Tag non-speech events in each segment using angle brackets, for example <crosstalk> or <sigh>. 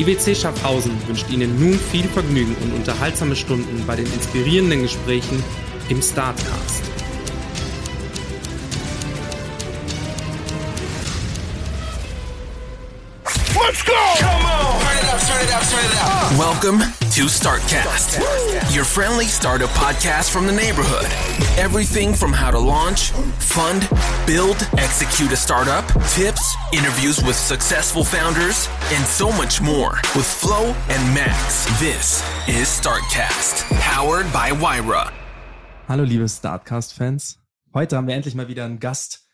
IWC Schaffhausen wünscht Ihnen nun viel Vergnügen und unterhaltsame Stunden bei den inspirierenden Gesprächen im Startcast. Let's go! Come on! Turn it up, turn it up, turn it up. Welcome to Startcast, your friendly startup podcast from the neighborhood. Everything from how to launch, fund, build, execute a startup, tips, interviews with successful founders, and so much more. With Flo and Max, this is Startcast, powered by Wyra. Hallo liebe Startcast-Fans. Heute haben wir endlich mal wieder einen Gast,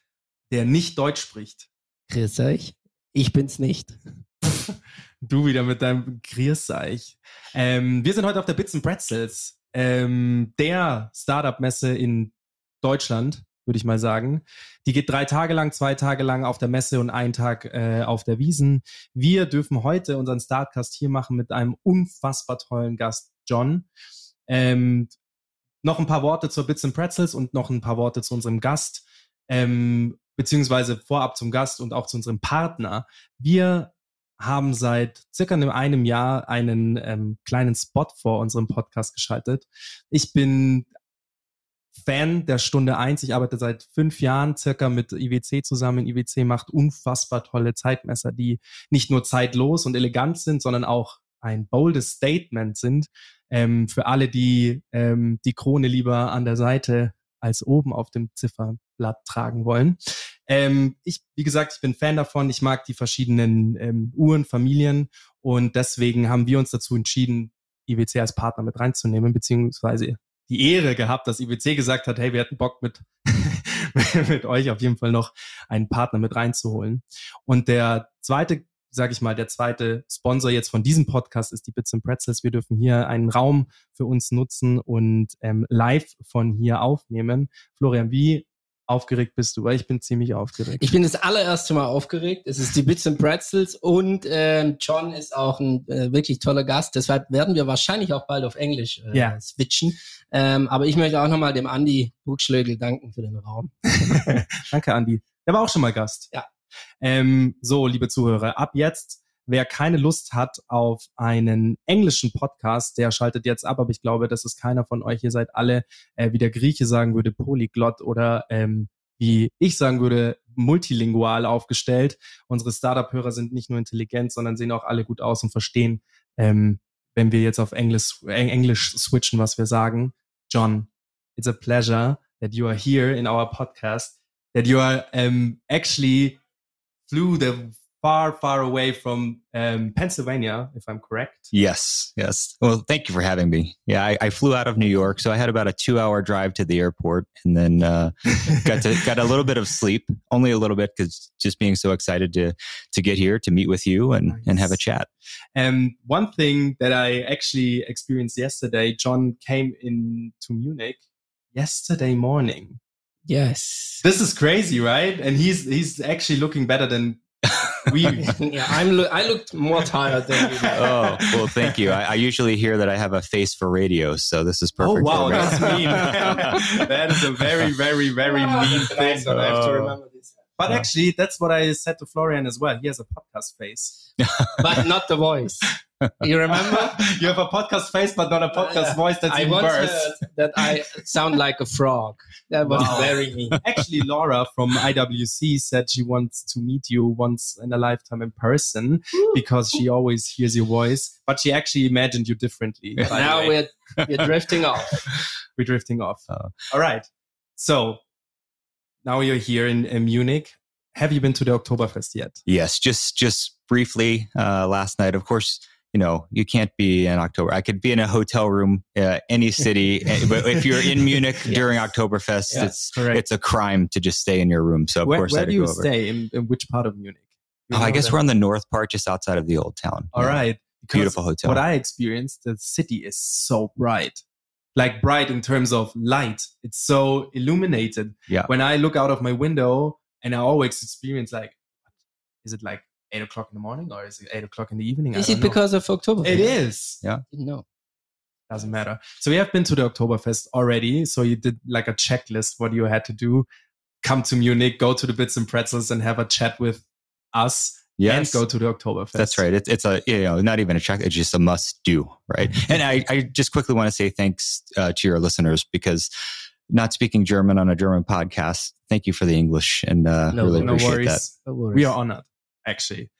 der nicht Deutsch spricht. Grüß euch. Ich bin's nicht. <laughs> Du wieder mit deinem Grierseich. Ähm, wir sind heute auf der Bits and Pretzels, ähm, der Startup-Messe in Deutschland, würde ich mal sagen. Die geht drei Tage lang, zwei Tage lang auf der Messe und einen Tag äh, auf der Wiesen. Wir dürfen heute unseren Startcast hier machen mit einem unfassbar tollen Gast, John. Ähm, noch ein paar Worte zur Bits and Pretzels und noch ein paar Worte zu unserem Gast, ähm, beziehungsweise vorab zum Gast und auch zu unserem Partner. Wir haben seit circa einem Jahr einen ähm, kleinen Spot vor unserem Podcast geschaltet. Ich bin Fan der Stunde eins. Ich arbeite seit fünf Jahren circa mit IWC zusammen. IWC macht unfassbar tolle Zeitmesser, die nicht nur zeitlos und elegant sind, sondern auch ein boldes Statement sind. Ähm, für alle, die ähm, die Krone lieber an der Seite als oben auf dem Zifferblatt tragen wollen. Ähm, ich, wie gesagt, ich bin Fan davon. Ich mag die verschiedenen ähm, Uhren, Familien und deswegen haben wir uns dazu entschieden, IWC als Partner mit reinzunehmen, beziehungsweise die Ehre gehabt, dass IWC gesagt hat, hey, wir hätten Bock mit, <laughs> mit euch auf jeden Fall noch einen Partner mit reinzuholen. Und der zweite sage ich mal, der zweite Sponsor jetzt von diesem Podcast ist die Bits and Pretzels. Wir dürfen hier einen Raum für uns nutzen und ähm, live von hier aufnehmen. Florian, wie aufgeregt bist du? Weil ich bin ziemlich aufgeregt. Ich bin das allererste Mal aufgeregt. Es ist die Bits and Pretzels und ähm, John ist auch ein äh, wirklich toller Gast. Deshalb werden wir wahrscheinlich auch bald auf Englisch äh, Ja. switchen. Ähm, aber ich möchte auch nochmal dem Andi Buchschlögel danken für den Raum. <laughs> Danke, Andi. Der war auch schon mal Gast. Ja. Ähm, so, liebe Zuhörer, ab jetzt, wer keine Lust hat auf einen englischen Podcast, der schaltet jetzt ab, aber ich glaube, das ist keiner von euch. Ihr seid alle, äh, wie der Grieche sagen würde, polyglott oder ähm, wie ich sagen würde, multilingual aufgestellt. Unsere Startup-Hörer sind nicht nur intelligent, sondern sehen auch alle gut aus und verstehen, ähm, wenn wir jetzt auf Englisch, Eng- Englisch switchen, was wir sagen. John, it's a pleasure that you are here in our podcast, that you are um, actually flew the far, far away from um, Pennsylvania, if I'm correct. Yes, yes. Well, thank you for having me. Yeah, I, I flew out of New York, so I had about a two-hour drive to the airport, and then uh, <laughs> got to got a little bit of sleep, only a little bit, because just being so excited to to get here to meet with you and and have a Nice. chat. Um, one thing that I actually experienced yesterday, John came in to Munich yesterday morning. Yes. This is crazy, right? And he's he's actually looking better than we. <laughs> yeah, I'm. Lo- I looked more tired than you. Oh, well, thank you. I, I usually hear that I have a face for radio, so this is perfect. oh perfect. wow, for me. that's mean. <laughs> that is a very, very, very Ah, mean that's a nice thing. one. I have to Oh. remember this. But actually, that's what I said to Florian as well. He has a podcast face. <laughs> But not the voice. You remember? <laughs> you have a podcast face, but not a podcast Yeah. voice. That's I even once heard that I sound like a frog. That was Wow. very me. <laughs> Actually, Laura from IWC said she wants to meet you once in a lifetime in person because she always hears your voice, but she actually imagined you differently. by now we're <laughs> we're drifting off. we're drifting off. Oh. All right. So now you're here in, in Munich. Have you been to the Oktoberfest yet? Yes, just just briefly uh, last night. Of course, you know you can't be in October. I could be in a hotel room, uh, any city, eh, but if you're in <laughs> Munich during Oktoberfest, Yes, it's correct. it's a crime to just stay in your room. So of where course, I where do you stay? In, in which part of Munich? You Oh, I guess that? we're on the north part, just outside of the old town. All Yeah. right. Because Beautiful hotel. What I experienced, the city is so bright. Like bright in terms of light. It's so illuminated. Yeah. When I look out of my window and I always experience like, is it like eight o'clock in the morning or is it eight o'clock in the evening? I Is don't it know. because of October? it is? Yeah. No. Doesn't matter. So we have been to the Oktoberfest already. So you did like a checklist what you had to do. Come to Munich, go to the Bits and Pretzels and have a chat with us Yes. and go to the Oktoberfest. That's right. It's it's a you know not even a check. It's just a must do, right? and I I just quickly want to say thanks uh, to your listeners because not speaking German on a German podcast. Thank you for the English and uh, No, really no appreciate worries. that. No worries. We are honored, actually.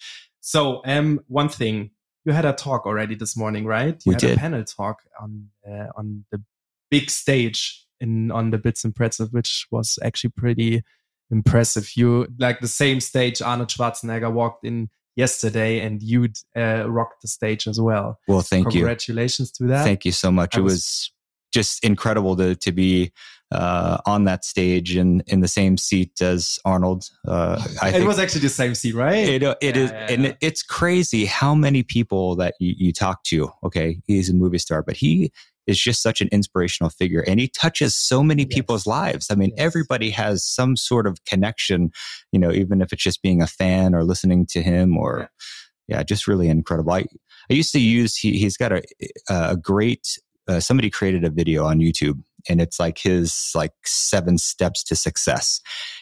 So, um, one thing you had a talk already this morning, right? You We had a did. panel talk on uh, on the big stage in on the Bits and Pretzels, which was actually pretty impressive. You like the same stage Arnold Schwarzenegger walked in yesterday, and you uh, rocked the stage as well. Well, thank you. Congratulations to that. Thank you so much. I it was- was, just incredible to to be uh, on that stage in in the same seat as Arnold. Uh, I it think was actually the same seat, right? It, uh, it Yeah, is, yeah, and yeah. it- it's crazy how many people that you, you talk to. Okay, he's a movie star, but he is just such an inspirational figure, and he touches so many Yes. people's lives. I mean, Yes. everybody has some sort of connection. You know, even if it's just being a fan or listening to him, or yeah, just really incredible. I I used to use he he's got a a great. Uh, somebody created a video on YouTube, and it's like his like seven steps to success.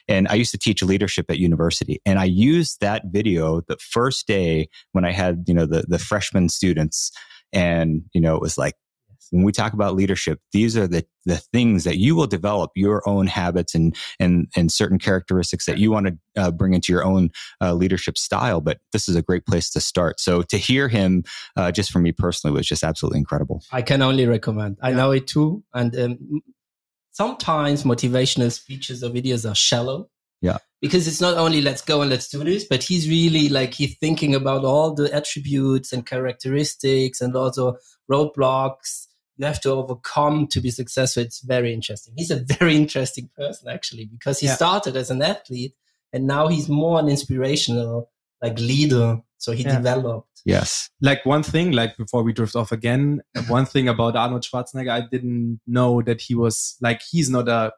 And I used to teach leadership at university, and I used that video the first day when I had you know the the freshman students, and you know it was like when we talk about leadership, these are the the things that you will develop your own habits and and and certain characteristics that you want to uh, bring into your own uh, leadership style. But this is a great place to start. So to hear him, uh, just for me personally, was just absolutely incredible. I can only recommend. I know it too. And um, sometimes motivational speeches or videos are shallow. Yeah. Because it's not only let's go and let's do this, but he's really like he's thinking about all the attributes and characteristics and also roadblocks you have to overcome to be successful. It's very interesting. He's a <laughs> very interesting person actually because he Yeah. started as an athlete and now he's more an inspirational like leader. So he Yeah. developed. Yes. like one thing, like before we drift off again, one thing about Arnold Schwarzenegger, I didn't know that he was like he's not a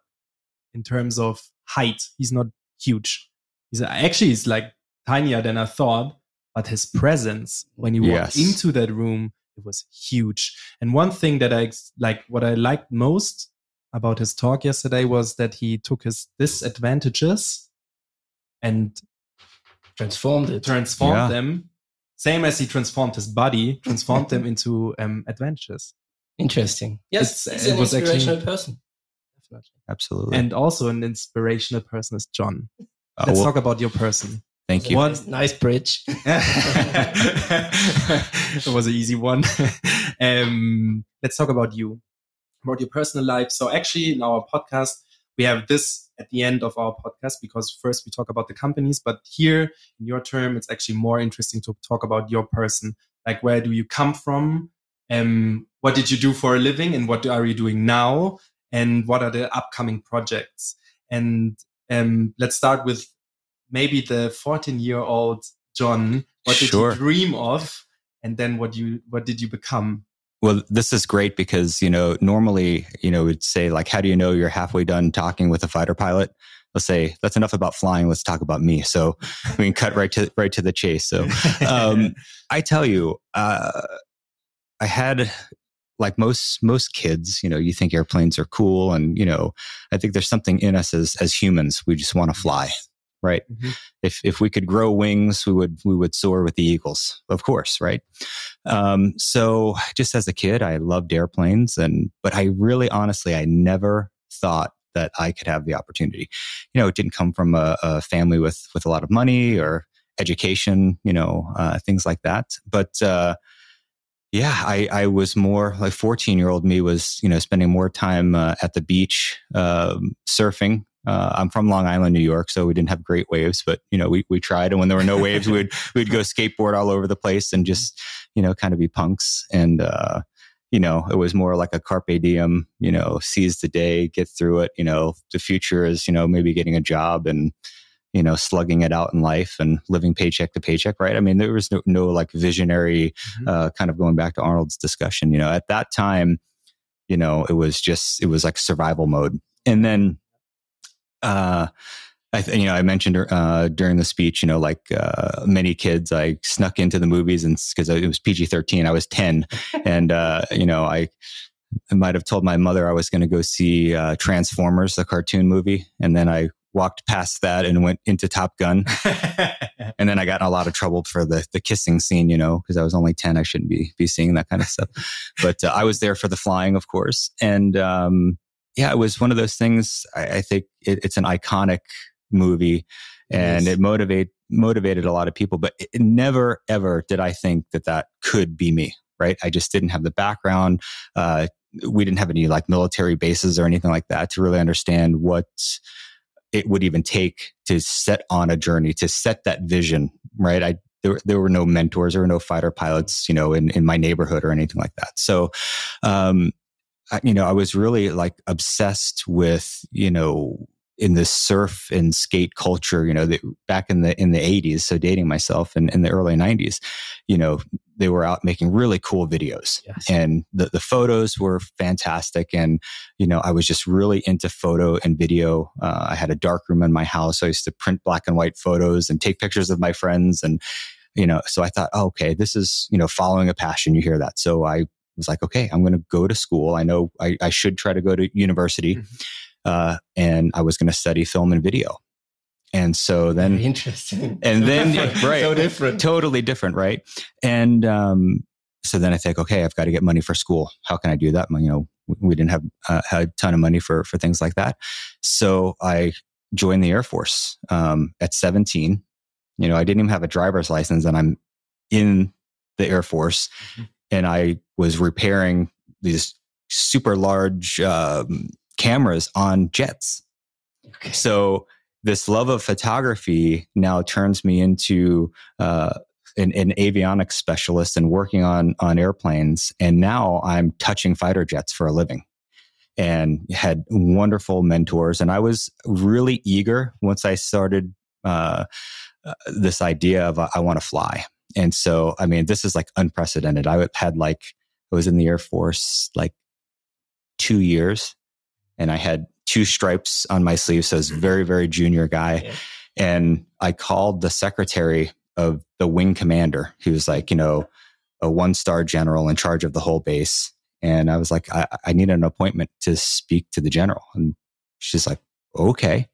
in terms of height, he's not huge. He's actually he's like tinier than I thought, but his presence when he walked Yes. into that room, it was huge. And one thing that I like, what I liked most about his talk yesterday was that he took his disadvantages and Transformed it. transformed Yeah. them same as he transformed his body transformed them into um, adventures Interesting. Yes, It's- he's it an was actually- inspirational person. Absolutely. and also an inspirational person is john Uh, let's well, talk about your person thank you. One Nice, bridge. <laughs> it was an easy one. <laughs> Um, let's talk about you about your personal life. So actually in our podcast we have this at the end of our podcast because first we talk about the companies but here in your term it's actually more interesting to talk about your person. Like where do you come from? Um, what did you do for a living and what are you doing now? And what are the upcoming projects? And um, let's start with maybe the 14 year old john what did Sure. you dream of and then what you what did you become Well, this is great because, you know, normally, you know, we'd say like, how do you know you're halfway done talking with a fighter pilot? Let's say that's enough about flying. Let's talk about me. So we can cut right to, right to the chase. So, um, <laughs> I tell you, uh, I had like most most kids, you know, you think airplanes are cool, and you know, I think there's something in us as as humans. We just want to fly, right? Mhm. If if we could grow wings, we would we would soar with the eagles, of course, right? Um, so just as a kid, I loved airplanes, and but I really, honestly, I never thought that I could have the opportunity. You know, it didn't come from a, a family with with a lot of money or education, you know, uh, things like that. But uh, yeah, I, I was more like 14 year old me was, you know, spending more time uh, at the beach, um, surfing. Uh, I'm from Long Island, New York, so we didn't have great waves, but you know, we, we tried. And when there were no <laughs> waves, we'd, we'd go skateboard all over the place and just, you know, kind of be punks. And, uh, you know, it was more like a carpe diem, you know, seize the day, get through it. You know, the future is, you know, maybe getting a job and, you know, slugging it out in life and living paycheck to paycheck, right? I mean, there was no, no like visionary, Mhm. uh, kind of going back to Arnold's discussion, you know, at that time, you know, it was just, it was like survival mode. And then, uh, I th- you know, I mentioned uh, during the speech, you know, like uh, many kids, I snuck into the movies and because it was PG thirteen, I was ten, <laughs> and uh, you know, I, I might have told my mother I was going to go see uh, Transformers, the cartoon movie, and then I walked past that and went into Top Gun, <laughs> and then I got in a lot of trouble for the the kissing scene, you know, because I was only ten, I shouldn't be be seeing that kind of stuff. but uh, I was there for the flying, of course, and um, yeah, it was one of those things. I, I think it, it's an iconic movie, and Yes. it motivate motivated a lot of people. But it, never ever did I think that that could be me. Right? I just didn't have the background. Uh, we didn't have any like military bases or anything like that to really understand what it would even take to set on a journey to set that vision. Right? I there, there were no mentors, there were no fighter pilots, you know, in, in my neighborhood or anything like that. So, um, you know, I was really like obsessed with, you know, in the surf and skate culture, you know, the, back in the in the eighties. So dating myself in, in the early nineties, you know, they were out making really cool videos, Yes. and the the photos were fantastic. And you know, I was just really into photo and video. Uh, I had a dark room in my house. I used to print black and white photos and take pictures of my friends, and you know, so I thought, oh, okay, this is you know, following a passion. You hear that, so I was like, okay, I'm going to go to school. I know I, I should try to go to university. Mhm. Uh, and I was going to study film and video. And so then, Very interesting. <laughs> and then, <laughs> right. so different. totally different. Right. And, um, so then I think, okay, I've got to get money for school. How can I do that? You know, we didn't have uh, had a ton of money for, for things like that. So I joined the Air Force, um, at 17. You know, I didn't even have a driver's license and I'm in the Air Force Mhm. And I was repairing these super large, um, cameras on jets. Okay. So this love of photography now turns me into uh, an, an avionics specialist and working on on airplanes. And now I'm touching fighter jets for a living. And had wonderful mentors, and I was really eager once I started uh, uh, this idea of uh, I want to fly. And so, I mean, this is like unprecedented. I had like, I was in the Air Force like two years and I had two stripes on my sleeve. So I was a mm-hmm. very, very junior guy. Yeah. And I called the secretary of the wing commander, who was like, you know, a one star general in charge of the whole base. And I was like, I, I need an appointment to speak to the general. And she's like, okay.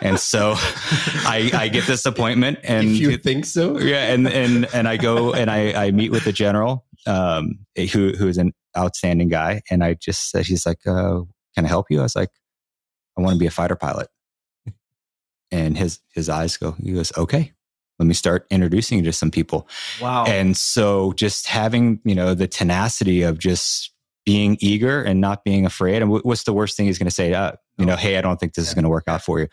And so I, I get this appointment and if you think so. yeah, and and and I go and I I meet with the general, um, who who is an outstanding guy, and I just said, he's like, uh, "Can I help you?" I was like, "I want to be a fighter pilot," and his his eyes go. He goes, "Okay." Let me start introducing you to some people. Wow. And so just having, you know, the tenacity of just being eager and not being afraid. And wh- what's the worst thing he's going to say? Uh, you know, hey, I don't think this is going to work out for you.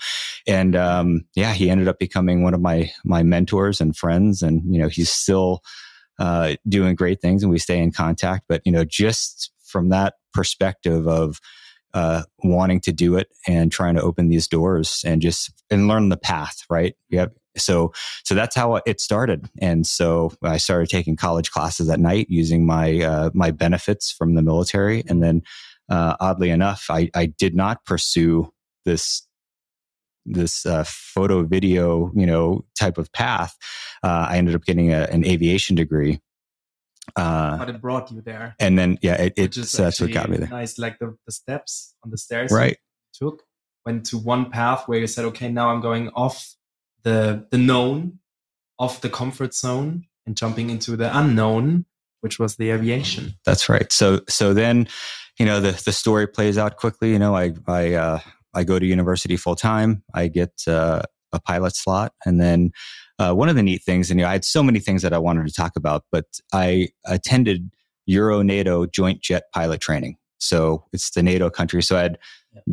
And um, yeah, he ended up becoming one of my my mentors and friends. And you know, he's still uh, doing great things, and we stay in contact. But you know, just from that perspective of uh, wanting to do it and trying to open these doors and just and learn the path, right? Yeah. So so that's how it started. And so I started taking college classes at night using my uh, my benefits from the military. And then, uh, oddly enough, I, I did not pursue this this uh, photo video you know type of path. Uh, I ended up getting a, an aviation degree. Uh, but it brought you there. and then yeah, it, it is so that's what got me there. Nice, like the, the steps on the stairs Right. you took went to one path where you said, okay, now I'm going off the the known, off the comfort zone, and jumping into the unknown, which was the aviation. That's right. So so then, you know, the the story plays out quickly. You know, I I uh, I go to university full time. I get uh, a pilot slot, and then uh, one of the neat things, and you know, I had so many things that I wanted to talk about, but I attended Euro NATO Joint Jet Pilot Training. So it's the NATO country. So I had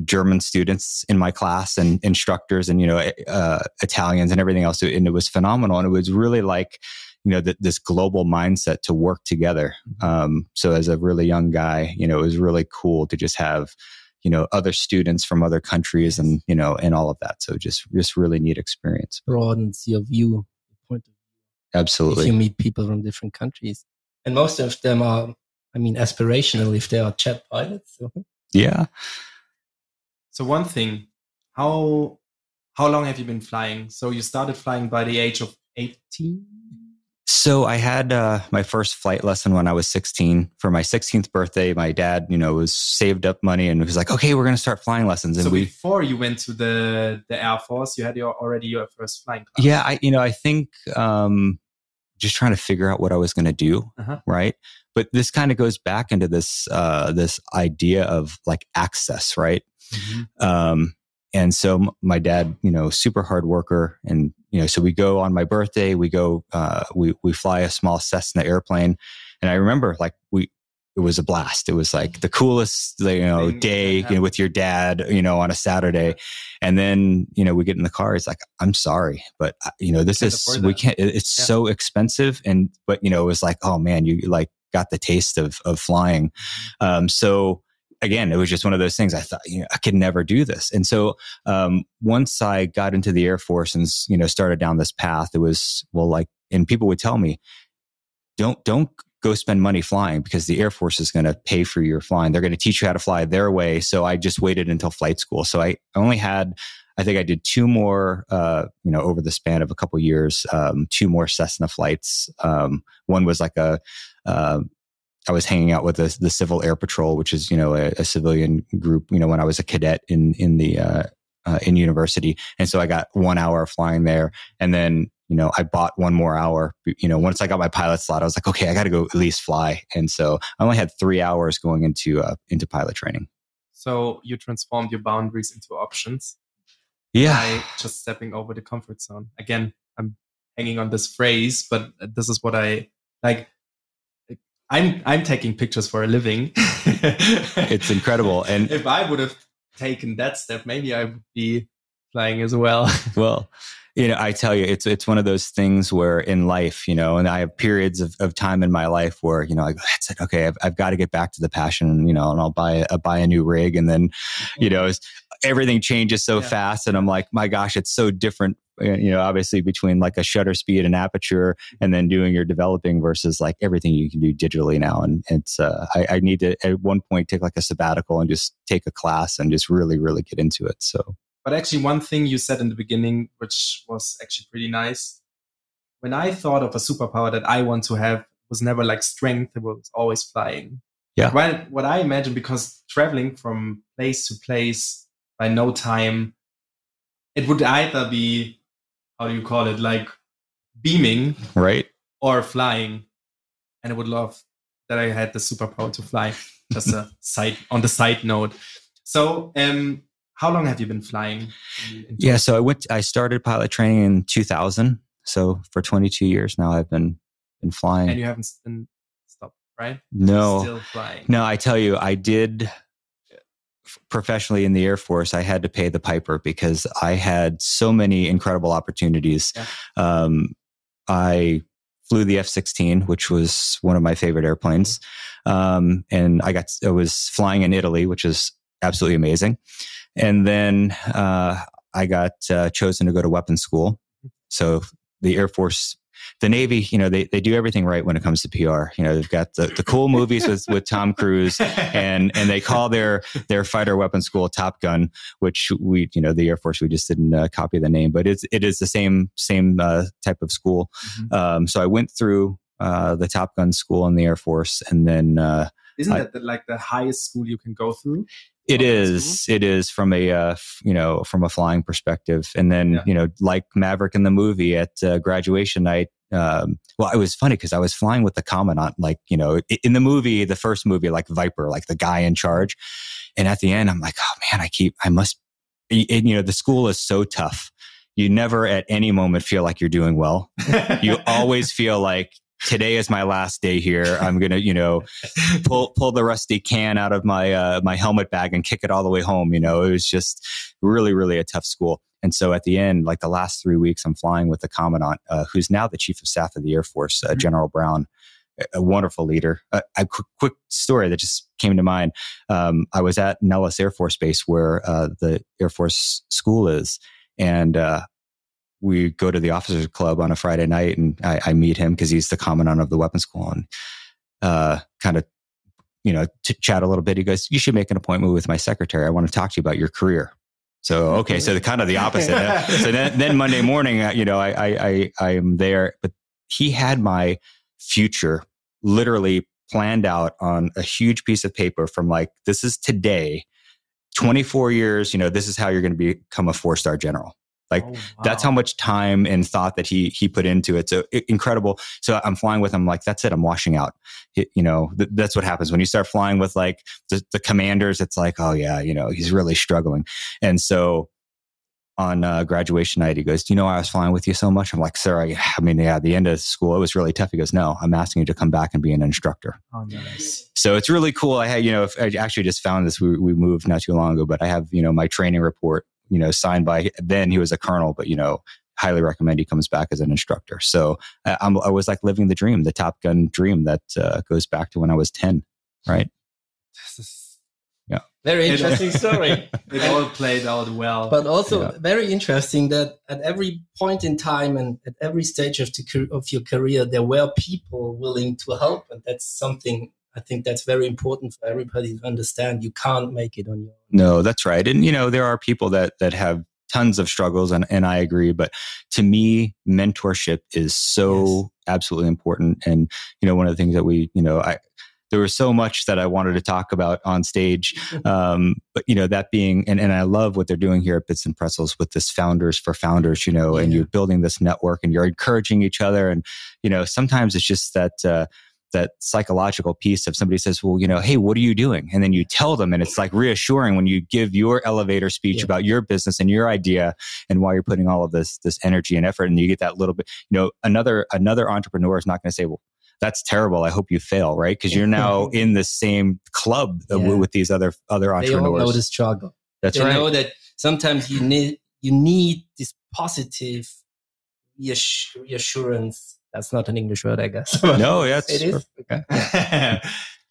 German students in my class and instructors, and you know, uh, Italians and everything else, and it was phenomenal. And it was really like you know th- this global mindset to work together. Um, so as a really young guy you know it was really cool to just have you know other students from other countries and you know and all of that. So just just really neat experience. Broadens your view, point of if you meet people from different countries. And most of them are, I mean, aspirational if they are chat pilots. So. <laughs> yeah So one thing, how how long have you been flying? So you started flying by the age of 18? so i had uh, my first flight lesson when i was 16 for my 16th birthday my dad you know was saved up money and was like okay we're going to start flying lessons and so we before you went to the the Air Force, you had your already your first flying class. yeah i you know i think um just trying to figure out what i was going to do Uh-huh. right but this kind of goes back into this uh this idea of like access right? Mhm. um and so m- my dad you know super hard worker and you know so we go on my birthday we go uh we we fly a small cessna airplane and i remember like we it was a blast. It was like the coolest you know day you know with your dad you know on a saturday. And then you know we get in the car it's like i'm sorry but uh, you know this is we can't it's Yeah. so expensive and but you know it was like oh man you like got the taste of of flying. Um so again it was just one of those things i thought you know i could never do this. And so um once i got into the air force and you know started down this path it was well like and people would tell me don't don't go spend money flying because the air force is going to pay for your flying. They're going to teach you how to fly their way. So i just waited until flight school. So i only had i think i did two more uh, you know over the span of a couple years um, two more cessna flights. Um, one was like a uh, I was hanging out with the, the Civil Air Patrol, which is you know a, a civilian group. You know when I was a cadet in in the uh, uh, in university, and so I got one hour of flying there, and then you know I bought one more hour. You know once I got my pilot slot, I was like, okay, I got to go at least fly, and so I only had three hours going into uh, into pilot training. So you transformed your boundaries into options Yeah, by just stepping over the comfort zone. Again, I'm hanging on this phrase, but this is what I like. I'm I'm taking pictures for a living. <laughs> it's incredible, and if I would have taken that step, maybe I would be flying as well. <laughs> well you know i tell you it's it's one of those things where in life you know and i have periods of, of time in my life where you know i go that's it okay i've, I've got to get back to the passion you know and i'll buy a buy a new rig and then you know everything changes so Yeah. fast and i'm like my gosh it's so different you know, obviously between like a shutter speed and aperture and then doing your developing versus like everything you can do digitally now. And it's, uh, I, I need to at one point take like a sabbatical and just take a class and just really, really get into it. So, But actually, one thing you said in the beginning, which was actually pretty nice, when I thought of a superpower that I want to have, was never like strength; it was always flying. Yeah. Well, what I imagine, because traveling from place to place by no time, it would either be how do you call it, like beaming right. or flying, and I would love that I had the superpower to fly. Just a <laughs> side on the side note. So, um, how long have you been flying? in- in Yeah. So I went, I started pilot training in 2000. So for 22 years now, I've been, been flying. and you haven't been stopped, right? no, still flying. No, I tell you, I did professionally in the Air Force. I had to pay the piper because I had so many incredible opportunities. Yeah. Um, I flew the F 16, which was one of my favorite airplanes. Um, and I got, I was flying in Italy, which is absolutely amazing. And then uh, I got uh, chosen to go to weapons school. So the Air Force the Navy, you know, they, they do everything right when it comes to PR. You know, they've got the, the cool movies with, with Tom Cruise and, and they call their, their fighter weapon school Top Gun, which we, you know, the Air Force, we just didn't uh, copy the name, but it's, it is the same, same uh, type of school. Mhm. Um, so I went through uh, the Top Gun school in the Air Force and then, uh, Isn't I- that the, like the highest school you can go through? It Oh, is. It is from a uh, f- you know from a flying perspective, and then Yeah. you know like Maverick in the movie at uh, graduation night. Um, well, it was funny because I was flying with the commandant, like you know in the movie, the first movie, like Viper, like the guy in charge. And at the end, I'm like, oh man, I keep, I must. And, you know, the school is so tough. You never at any moment feel like you're doing well. You <laughs> always feel like today is my last day here. I'm gonna, you know, pull pull the rusty can out of my uh, my helmet bag and kick it all the way home. You know, it was just really, really a tough school. And so at the end, like the last three weeks, I'm flying with the commandant, uh, who's now the chief of staff of the Air Force, uh, Mhm. General Brown, a- a wonderful leader. Uh, a quick, quick story that just came to mind. Um, I was at Nellis Air Force Base where uh, the Air Force school is, and uh, we go to the officers club on a Friday night, and I, I meet him because he's the commandant of the weapons school, and uh, kind of, you know, chat a little bit. He goes, "You should make an appointment with my secretary. I want to talk to you about your career." So okay, so the kind of the opposite. So then, then Monday morning, uh, you know, I I I I am there, but he had my future literally planned out on a huge piece of paper from like this is today 24 years you know this is how you're going to become a four star general like Oh, that's how much time and thought that he he put into it. So i- incredible. So i'm flying with him like that's it i'm washing out. It- you know th- that's what happens. When you start flying with like the, the commanders it's like oh yeah you know he's really struggling. And so on uh, graduation night he goes do you know why i was flying with you so much? I'm like sir I, I mean yeah at the end of school it was really tough. He goes no i'm asking you to come back and be an instructor. Oh, nice. so it's really cool. I had, you know, I actually just found this. We, we moved not too long ago, but I have, you know, my training report, you know, signed by then he was a colonel, but, you know, highly recommend he comes back as an instructor. So I, I'm, I was like living the dream, the Top Gun dream that uh, goes back to when I was 10, right? This is- Very It- interesting <laughs> story. It all played out well. but also Yeah. very interesting that at every point in time and at every stage of the car- of your career there were people willing to help and that's something i think that's very important for everybody to understand you can't make it on your own No, that's right. And, you know, there are people that, that have tons of struggles and, and I agree. But to me, mentorship is so absolutely important. And, you know, one of the things that we, you know, I, there was so much that I wanted to talk about on stage. <laughs> Um, but you know, that being, and, and I love what they're doing here at Bits and Pretzels with this founders for founders, you know, and you're building this network and you're encouraging each other. And, you know, sometimes it's just that, uh, that psychological piece of somebody says, well, you know, hey, what are you doing? And then you tell them, and it's like reassuring when you give your elevator speech Yeah. about your business and your idea and why you're putting all of this this energy and effort, and you get that little bit. You know, another another entrepreneur is not going to say, well, that's terrible. I hope you fail, right? Because you're now <laughs> in the same club Yeah. with these other other entrepreneurs. they all know the struggle that's they right. know that sometimes you need you need this positive reassurance that's not an english word i guess <laughs> no, yeah, it's okay. <laughs>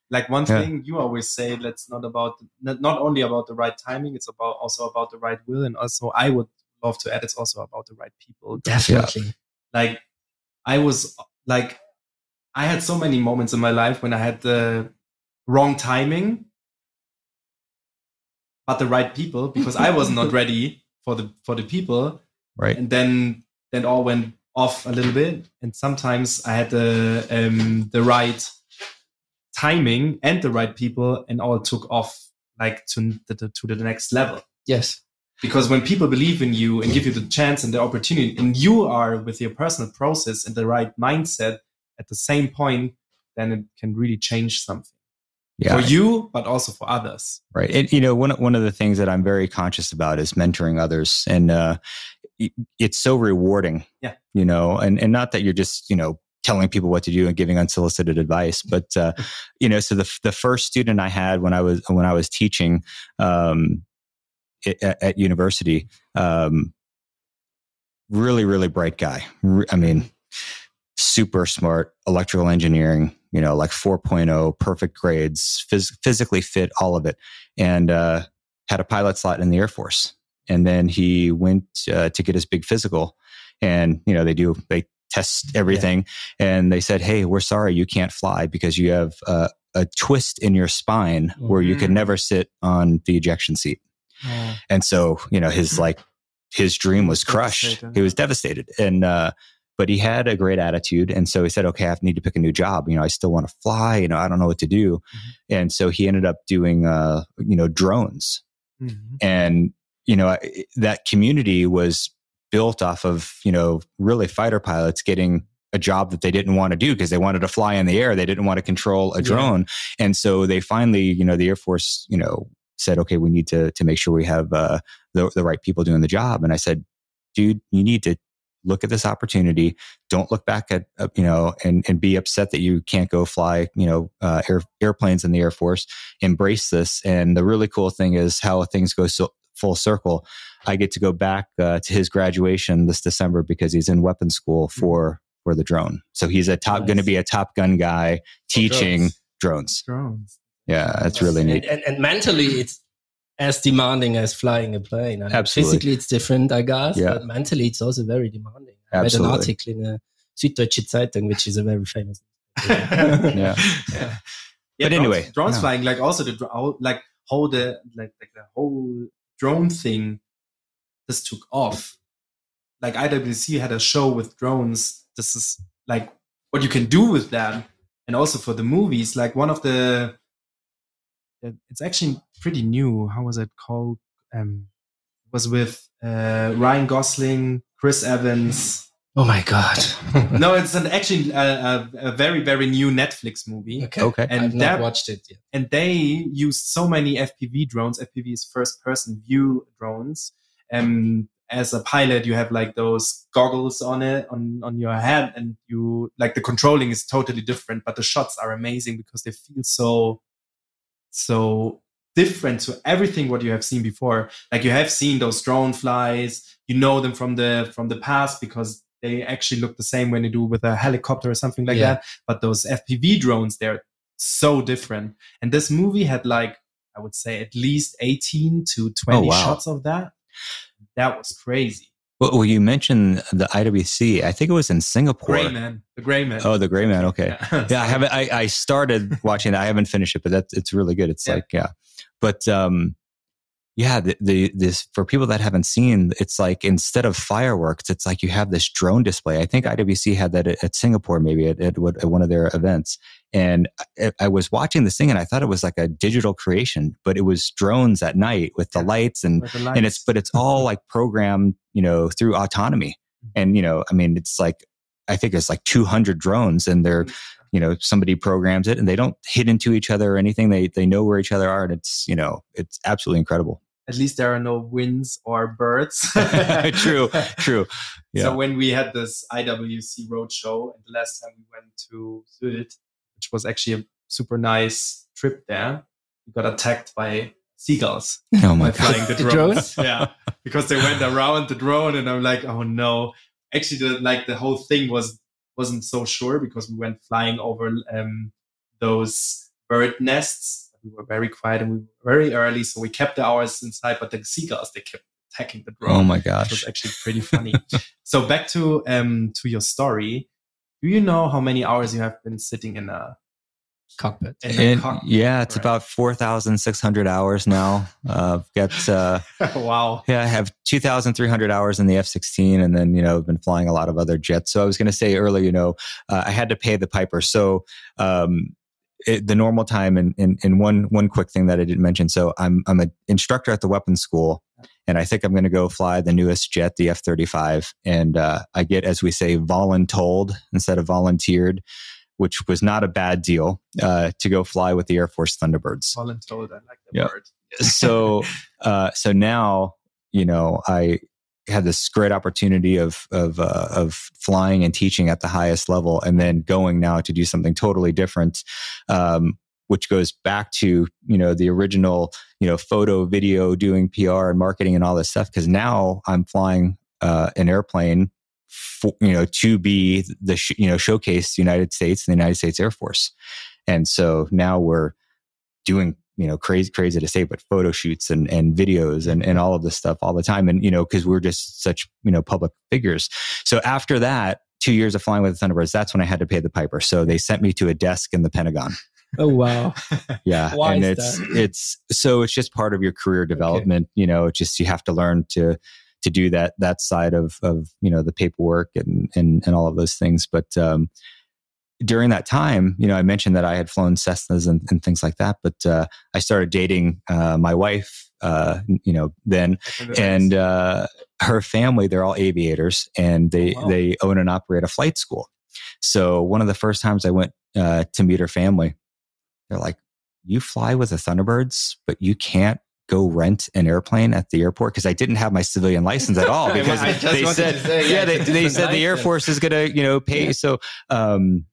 like one Yeah. thing you always say, let's not about not not only about the right timing, it's about also about the right will, and also I would love to add, it's also about the right people. Definitely. Like I was like I had so many moments in my life when I had the wrong timing, but the right people because I was not <laughs> ready for the for the people, Right. and then then all went off a little bit. And sometimes I had the um, the right timing and the right people, and all took off like to the, to the next level Yes. because when people believe in you and give you the chance and the opportunity and you are with your personal process and the right mindset at the same point then it can really change something Yeah. for you but also for others Right. And, you know, one, one of the things that I'm very conscious about is mentoring others. And uh, it- it's so rewarding. Yeah. You know, and, and not that you're just, you know, telling people what to do and giving unsolicited advice, but, uh, <laughs> you know, so the, the first student I had when I was, when I was teaching, um, at, at university, um, really, really bright guy. I mean, super smart, electrical engineering, you know, like 4.0, perfect grades, phys- physically fit, all of it. And uh, had a pilot slot in the Air Force. And then he went uh, to get his big physical. And, you know, they do, they test everything. And they said, hey, we're sorry, you can't fly because you have uh, a twist in your spine where you could Mhm. never sit on the ejection seat. And so, you know, his <laughs> like his dream was crushed. He was devastated. And uh but he had a great attitude. And so he said, okay, I need to pick a new job. You know, I still want to fly. You know, I don't know what to do. Mm-hmm. And so he ended up doing, uh, you know, drones. Mhm. And, you know, I- that community was built off of, you know, really fighter pilots getting a job that they didn't want to do because they wanted to fly in the air. They didn't want to control a Yeah. drone. And so they finally, you know, the Air Force, you know, said, okay, we need to, to make sure we have, uh, the, the right people doing the job. And I said, dude, you need to look at this opportunity. Don't look back at, uh, you know, and, and be upset that you can't go fly, you know, uh, air, airplanes in the Air Force. Embrace this. And the really cool thing is how things go so, full circle. I get to go back uh, to his graduation this December because he's in weapons school for for the drone. So he's a top Nice. going to be a Top Gun guy teaching drones. drones Yeah, that's really neat. and, and mentally, it's as demanding as flying a plane. I mean, Absolutely. Physically, it's different, I guess. Yeah. But mentally, it's also very demanding. I read Absolutely. an article in a Süddeutsche Zeitung, which is a very famous. <laughs> Yeah. yeah. But drones- anyway, drones yeah. flying like also the like how the like, like the whole drone thing this took off. Like iwc had a show with drones. This is like what you can do with that. And also for the movies like one of the it's actually pretty new. How was it called? Um was with uh ryan gosling chris evans Oh my God. <laughs> no it's an actually a, a, a very very new netflix movie okay. Okay. and I've that not watched it yet. and they used so many FPV drones. FPV is first person view drones. And as a pilot, you have like those goggles on it on on your head, and you like the controlling is totally different, but the shots are amazing because they feel so so different to everything what you have seen before. Like you have seen those drone flies, you know them from the from the past because they actually look the same when you do with a helicopter or something like Yeah. that. But those FPV drones, they're so different. And this movie had like, I would say at least 18 to 20 Oh, wow. shots of that. That was crazy. Well, you mentioned the IWC. I think it was in Singapore. Gray Man. The Gray Man. Oh, the Gray Man. Okay. Yeah. <laughs> yeah, I haven't. I, I started watching that. I haven't finished it, but that's it's really good. It's Yeah. like yeah, but um, yeah, the, the this for people that haven't seen, it's like instead of fireworks, it's like you have this drone display. I think IWC had that at, at Singapore, maybe at, at, at one of their events. And I, I was watching this thing, and I thought it was like a digital creation, but it was drones at night with the lights and the and it's but it's all <laughs> like programmed you know through autonomy. Mm-hmm. And you know i mean it's like i think it's like 200 drones and they're mm-hmm. you know somebody programs it and they don't hit into each other or anything. They they know where each other are and it's you know it's absolutely incredible At least there are no winds or birds. <laughs> True, true. <laughs> Yeah. So when we had this IWC roadshow, and the last time we went to Sylt, which was actually a super nice trip there, we got attacked by seagulls oh my by god flying the <laughs> The drones. drones? yeah, because they went around the drone, and I'm like, oh no. Actually, the, like the whole thing was wasn't so sure because we went flying over um, those bird nests. We were very quiet and we were very early, so we kept the hours inside. But the seagulls, they kept attacking the drone. Oh my gosh, it was actually pretty funny. <laughs> so back to um to your story. Do you know how many hours you have been sitting in a Cockpit. in a cockpit? yeah, it's Right. about 4,600 hours now. Uh, I've got, uh, <laughs> wow. yeah, I have 2,300 hours in the F 16 and then, you know, I've been flying a lot of other jets. So I was going to say earlier, you know, uh, I had to pay the piper. So, um, it, the normal time and, and, and one, one quick thing that I didn't mention. So I'm, I'm an instructor at the weapons school and I think I'm going to go fly the newest jet, the F 35. And, uh, I get, as we say, voluntold instead of volunteered, which was not a bad deal, uh, to go fly with the Air Force Thunderbirds Voluntold, I like the Yeah. word. so uh so now you know i had this great opportunity of of uh, of flying and teaching at the highest level and then going now to do something totally different um which goes back to you know the original you know photo video doing pr and marketing and all this stuff because now i'm flying uh an airplane for, you know to be the sh- you know showcase the united states and the united states air force. And so now we're doing you know crazy crazy to say but photo shoots and and videos and and all of this stuff all the time. And you know because we're just such you know public figures. So after that two years of flying with the thunderbirds that's when i had to pay the piper. So they sent me to a desk in the pentagon. Oh wow. <laughs> yeah. Why and it's that? it's so it's just part of your career development you know it's just you have to learn to to do that that side of of you know the paperwork and and and all of those things. But um during that time you know i mentioned that i had flown cessnas and, and things like that but uh i started dating uh my wife uh you know then and uh her family they're all aviators and they Oh, wow. they own and operate a flight school so one of the first times i went uh to meet her family they're like you fly with the thunderbirds but you can't go rent an airplane at the airport because i didn't have my civilian license at all <laughs> because they said say, yeah, they, said the air force is gonna you know pay Yeah. so um.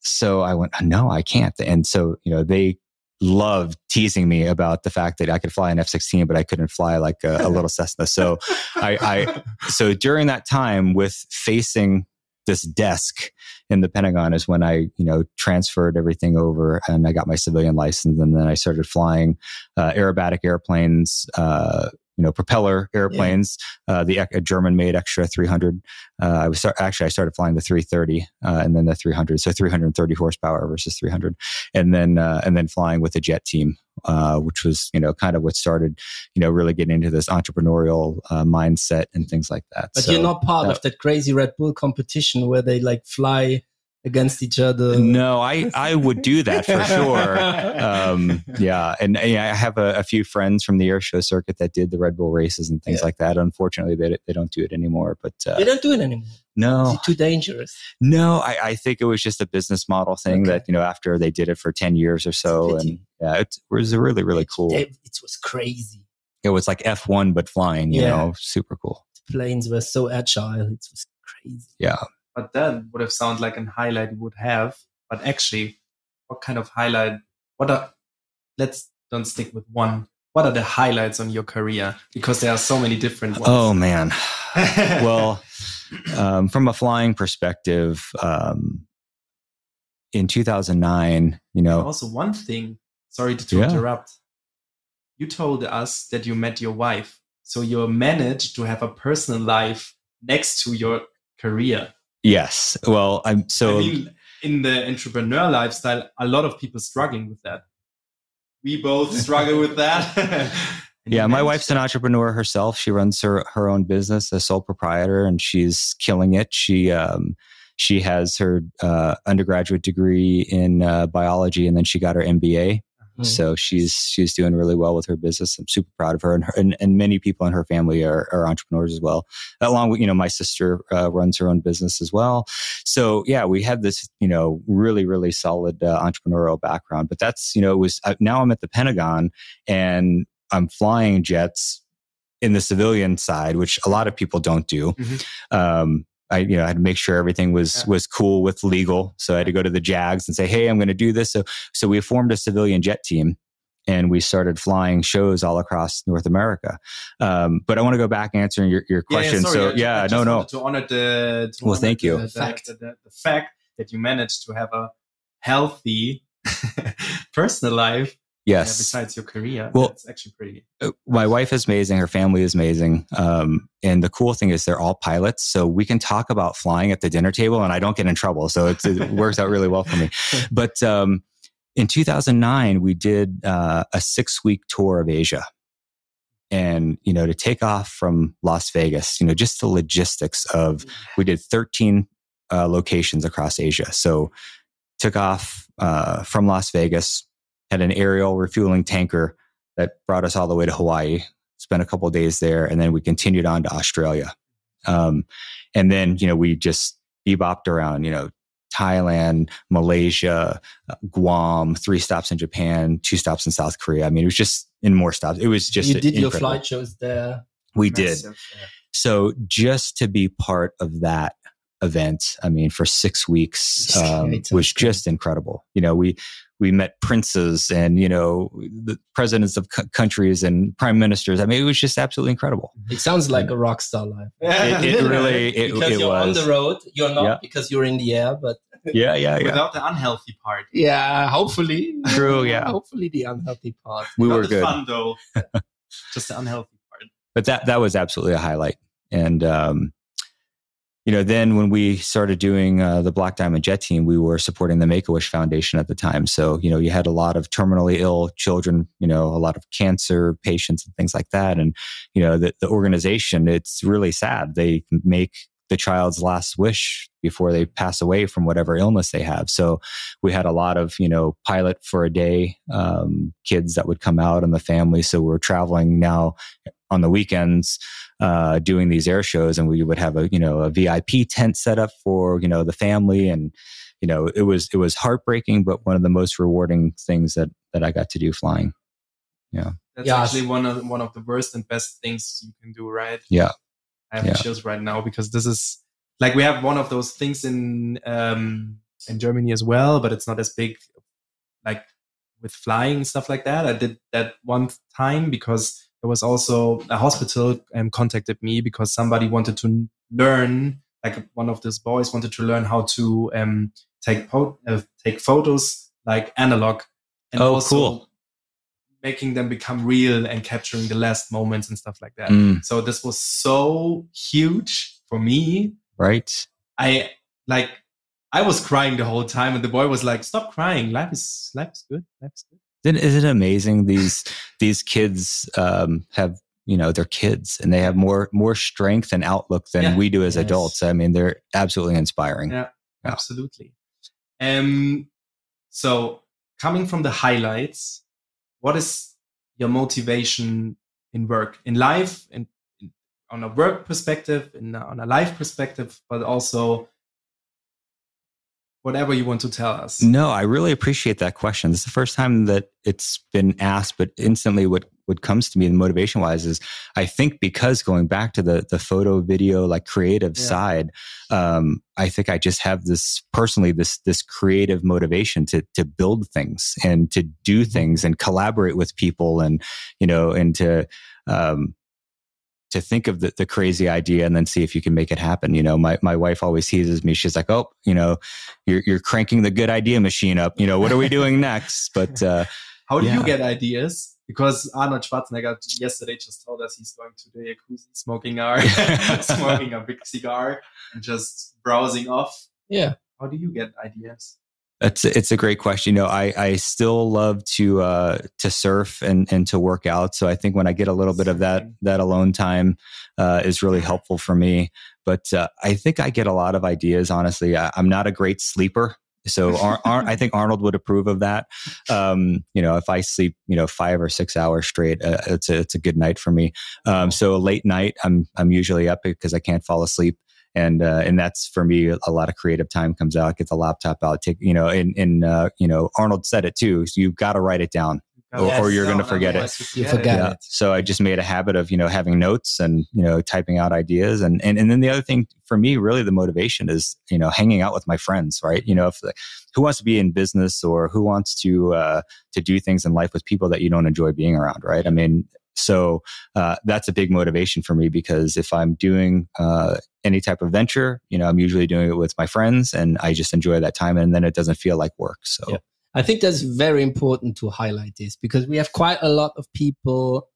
So i went no i can't. And so you know they loved teasing me about the fact that i could fly an f-16 but i couldn't fly like a, a <laughs> little cessna. So I, I so during that time with facing this desk in the Pentagon is when I, you know, transferred everything over and I got my civilian license and then I started flying uh, aerobatic airplanes, uh, you know, propeller airplanes, uh, the ec- German made extra 300. Uh, I was start, actually, I started flying the 330 uh, and then the 300. So 330 horsepower versus 300 and then, uh, and then flying with the jet team, uh, which was, you know, kind of what started, you know, really getting into this entrepreneurial uh, mindset and things like that. But So- you're not part of that crazy Red Bull competition where they like fly against each other. No, I, <laughs> I would do that for sure. um, yeah, and yeah, I have a, a few friends from the air show circuit that did the Red Bull races and things Yeah. like that. Unfortunately, they, they don't do it anymore. But uh, They don't do it anymore. no, It's too dangerous. no, I, I think it was just a business model thing Okay. that you know after they did it for ten years or so, and yeah, it was really really cool. It, it was crazy. It was like F one but flying, you Yeah. know, super cool. Planes were so agile. It was crazy. Yeah, but that would have sounded like a highlight would have. But actually, what kind of highlight? What are? Let's don't stick with one. What are the highlights on your career? Because there are so many different ones. Oh man. <laughs> well, um, from a flying perspective, um, in 2009, you know, also one thing. Sorry to Yeah. interrupt. You told us that you met your wife, so you managed to have a personal life next to your career. Yes. Well, I'm so I mean, in the entrepreneur lifestyle, a lot of people struggling with that. We both <laughs> struggle with that. <laughs> Yeah, my wife's an entrepreneur herself. She runs her her own business, a sole proprietor, and she's killing it. She um she has her uh, undergraduate degree in uh, biology, and then she got her MBA. Mhm. So she's she's doing really well with her business. I'm super proud of her, and her, and, and many people in her family are, are entrepreneurs as well. Along with you know, my sister uh, runs her own business as well. So yeah, we have this you know really really solid uh, entrepreneurial background. But that's you know it was uh, now I'm at the Pentagon and I'm flying jets in the civilian side, which a lot of people don't do. Mhm. Um, I, you know, I had to make sure everything was Yeah. was cool with legal. So I had to go to the JAGs and say, "Hey, I'm going to do this." So so we formed a civilian jet team and we started flying shows all across North America. Um, but I want to go back answering your, your question. sorry, so I- yeah, I just no, no. To honor the to Well, honor thank you. The, the, Fact. the, the, the fact that you managed to have a healthy <laughs> personal life Yes. besides your career. Well- it's actually pretty. Uh, my wife is amazing. Her family is amazing. Um, and the cool thing is they're all pilots. So we can talk about flying at the dinner table and I don't get in trouble. So it's, it <laughs> works out really well for me. But um, in 2009, we did uh, a six week tour of Asia. And, you know, to take off from Las Vegas, you know, just the logistics of, we did 13 uh, locations across Asia. So took off uh, from Las Vegas, had an aerial refueling tanker that brought us all the way to Hawaii. Spent a couple of days there, and then we continued on to Australia. Um, and then you know we just bebopped around. You know, Thailand, Malaysia, uh, Guam, three stops in Japan, two stops in South Korea. I mean, it was just in more stops. It was just you did your flight shows there. We did. So just to be part of that event, I mean, for six weeks um, was just incredible. You know, we we met princes and you know the presidents of c- countries and prime ministers. I mean, it was just absolutely incredible. It sounds like a rock star life. <laughs> It, it really, it, because it you're on the road. You're not Yeah. because you're in the air, but <laughs> Yeah, yeah, yeah. Without the unhealthy part. yeah, hopefully. True, yeah. <laughs> Hopefully the unhealthy part. We Not were the good. fun though. Just the unhealthy part. but that that was absolutely a highlight. And um, you know, then when we started doing uh, the Black Diamond Jet Team, we were supporting the Make a Wish Foundation at the time. So you know, you had a lot of terminally ill children, you know, a lot of cancer patients and things like that. And you know, the, the organization, it's really sad. They make the child's last wish before they pass away from whatever illness they have. So we had a lot of, you know, pilot for a day um, kids that would come out and the family. So we're traveling now on the weekends uh, doing these air shows, and we would have a you know a VIP tent set up for you know the family, and you know it was it was heartbreaking, but one of the most rewarding things that that I got to do flying. Yeah, that's Yeah. actually one of one of the worst and best things you can do, right? Yeah. I have Yeah. chills right now because this is like we have one of those things in um in Germany as well, but it's not as big like with flying and stuff like that. I did that one time because there was also a hospital um, contacted me because somebody wanted to learn like one of these boys wanted to learn how to um take po- uh, take photos like analog and Oh, also cool. making them become real and capturing the last moments and stuff like that. Mm, So this was so huge for me. right? I like I was crying the whole time and the boy was like, Stop crying. Life is life is good. Life is good. Then is it amazing these these kids um, have you know they're kids and they have more more strength and outlook than Yeah. we do as Yes. adults. I mean, they're absolutely inspiring. Yeah. Yeah. Absolutely. Um so coming from the highlights, what is your motivation in work, in life, in, in on a work perspective, in a, on a life perspective, but also whatever you want to tell us. No, I really appreciate that question. This is the first time that it's been asked, but instantly what what comes to me motivation wise is I think because going back to the the photo video like creative Yeah. side, um, I think I just have this personally this this creative motivation to to build things and to do things and collaborate with people and you know and to um, to think of the, the crazy idea and then see if you can make it happen. You know, my, my wife always teases me. She's like, Oh, you know, you're, you're cranking the good idea machine up. You know, what are we doing <laughs> next? But, uh, How do Yeah. you get ideas? Because Arnold Schwarzenegger yesterday just told us he's going to the jacuzzi, smoking our <laughs> smoking a big cigar and just browsing off. Yeah. How do you get ideas? It's it's a great question. You know, I I still love to uh to surf and and to work out. So I think when I get a little bit of that that alone time uh, is really helpful for me. But uh, I think I get a lot of ideas. Honestly, I, I'm not a great sleeper. So Ar- Ar- I think Arnold would approve of that. Um, you know, if I sleep, you know, five or six hours straight, uh, it's a it's a good night for me. Um, so late night, I'm I'm usually up because I can't fall asleep and uh, and that's for me a lot of creative time comes out get the laptop out take you know and and uh, you know arnold said it too so you've got to write it down Or- or you're gonna forget it. You forget yeah. it. so i just made a habit of you know having notes and you know typing out ideas. And and, and then the other thing for me really the motivation is you know hanging out with my friends right? You know if who wants to be in business or who wants to uh to do things in life with people that you don't enjoy being around right? I mean so uh, that's a big motivation for me because if I'm doing uh, any type of venture, you know, I'm usually doing it with my friends, and I just enjoy that time, and then it doesn't feel like work. So Yeah. I think that's very important to highlight this because we have quite a lot of people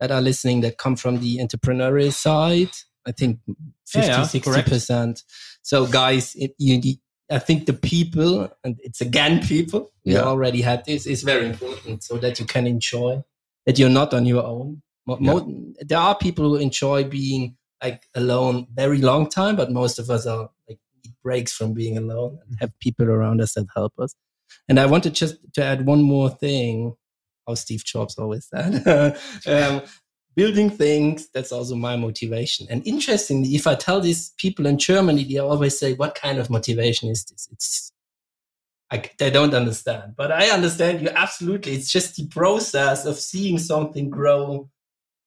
that are listening that come from the entrepreneurial side. I think 50, Yeah, yeah, 60%. So guys, it, you need, I think the people, and it's again people, we Yeah. already had this, is very important so that you can enjoy, that you're not on your own. Mo- mo- there are people who enjoy being like alone very long time, but most of us are like need breaks from being alone and have people around us that help us. And I wanted just to add one more thing, how Steve Jobs always said. <laughs> um, building things, that's also my motivation. And interestingly, if I tell these people in Germany, they always say, What kind of motivation is this? It's I, they don't understand, but I understand you absolutely. It's just the process of seeing something grow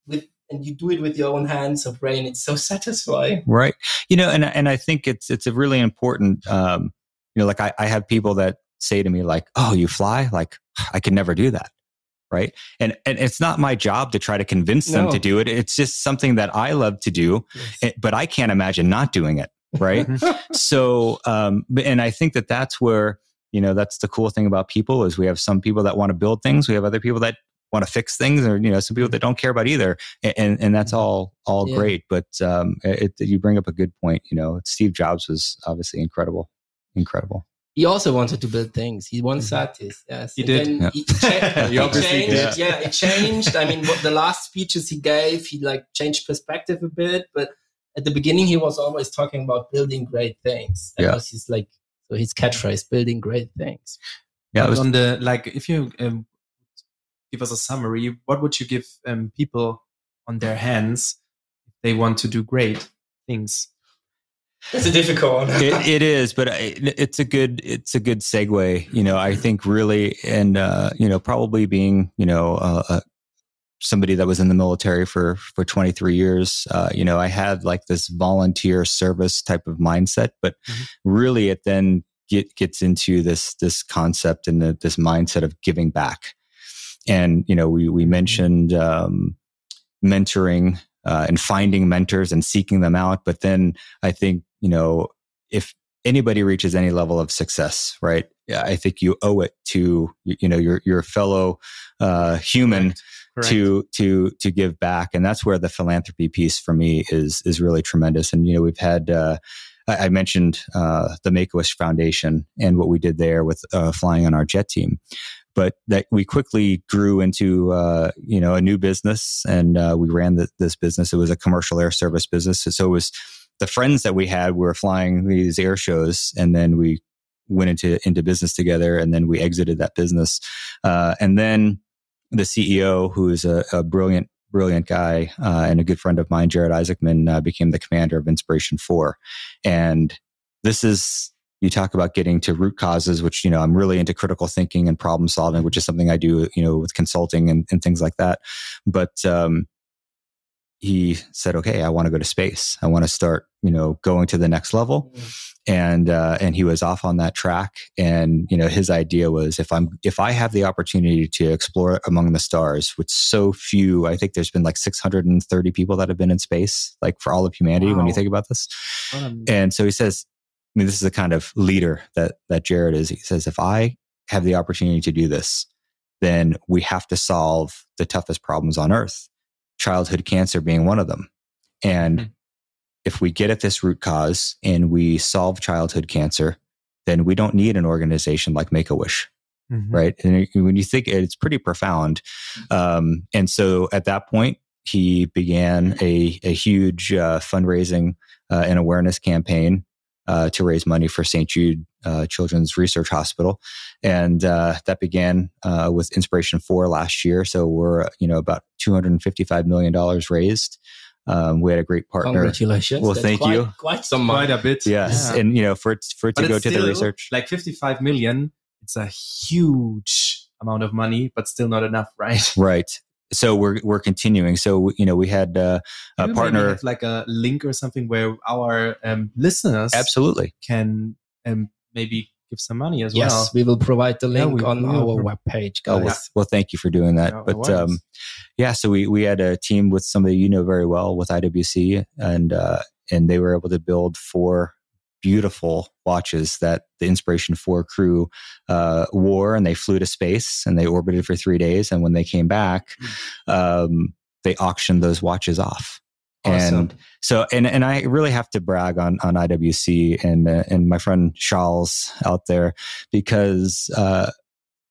with, and you do it with your own hands or brain. It's so satisfying. Right. You know, and and I think it's it's a really important. Um, you know, like I, I have people that say to me like, "Oh, you fly? Like I can never do that." Right. And and it's not my job to try to convince them No. to do it. It's just something that I love to do, it- but I can't imagine not doing it. Right. <laughs> so, um, and I think that that's where you know that's the cool thing about people is we have some people that want to build things, we have other people that want to fix things, or you know some people that don't care about either, and and that's all all Yeah. great. But um, it, you bring up a good point. You know, Steve Jobs was obviously incredible, incredible. He also wanted to build things. He once said this. Yes, He And did. then Yeah. He, cha- <laughs> He it obviously changed. did. Yeah, it changed. I mean, what the last speeches he gave, he like changed perspective a bit. But at the beginning, he was always talking about building great things. That Yeah. was his like so his catchphrase: building great things. Yeah, it But was, on the like, if you um, give us a summary, what would you give um, people on their hands if they want to do great things? It's a difficult one. it, <laughs> it is, but I- it's a good it's a good segue. You know, I think really, and uh, you know, probably being you know uh, uh, somebody that was in the military for for 23 years. Uh, you know, I had like this volunteer service type of mindset, but Mhm. really, it then get, gets into this this concept and the, this mindset of giving back. And you know, we we mentioned um, mentoring uh, and finding mentors and seeking them out, but then I think you know if anybody reaches any level of success, right? I think you owe it to you you know your your fellow uh, human To to to give back, and that's where the philanthropy piece for me is is really tremendous. And you know, we've had. Uh, I mentioned uh, the Make a Wish Foundation and what we did there with uh, flying on our jet team, but that we quickly grew into uh, you know a new business, and uh, we ran the, this business. It was a commercial air service business, so it was the friends that we had were flying these air shows, and then we went into into business together, and then we exited that business, uh, and then the CEO, who is a, a brilliant brilliant guy uh, and a good friend of mine, Jared Isaacman, uh, became the commander of Inspiration Four, and this is you talk about getting to root causes, which you know I'm really into critical thinking and problem solving, which is something I do, you know, with consulting and, and things like that. But um, he said, "Okay, I want to go to space. I want to start, you know, going to the next level." And uh, and he was off on that track. And you know, his idea was if I'm if I have the opportunity to explore among the stars, with so few, I think there's been like 630 people that have been in space, like for all of humanity. When you think about this, Um, and so he says, I mean, this is the kind of leader that that Jared is. He says, if I have the opportunity to do this, then we have to solve the toughest problems on earth, childhood cancer being one of them. And Mhm. if we get at this root cause and we solve childhood cancer, then we don't need an organization like Make a Wish mhm. right? And when you think it, it's pretty profound. Um, and so at that point, he began a, a huge uh, fundraising uh, and awareness campaign uh, to raise money for St. Jude uh, Children's Research Hospital, and uh, that began uh, with Inspiration Four last year. So we're you know about two hundred and fifty five million dollars raised. Um, we had a great partner. Congratulations. Well, That's thank quite- you. Quite some money. Quite a bit. Yes, Yeah. and you know for it for it But to go it's to the research. Like 55 million, it's a huge amount of money, but still not enough, <laughs> right? Right. So we're we're continuing. So you know we had uh, a You partner. have like a link or something where our um, listeners Absolutely. can um, maybe give some money as Yes, well. Yes, we will provide the Yeah, link we- on we our pro- webpage, Oh, guys. well, well, thank you for doing that. No, no but um, yeah, so we we had a team with somebody you know very well with IWC, and uh, and they were able to build four beautiful watches that the Inspiration 4 crew uh, wore and they flew to space and they orbited for three days. And when they came back, um, they auctioned those watches off. Awesome. And so, and, and I really have to brag on, on IWC and, uh, and my friend Charles out there because, uh,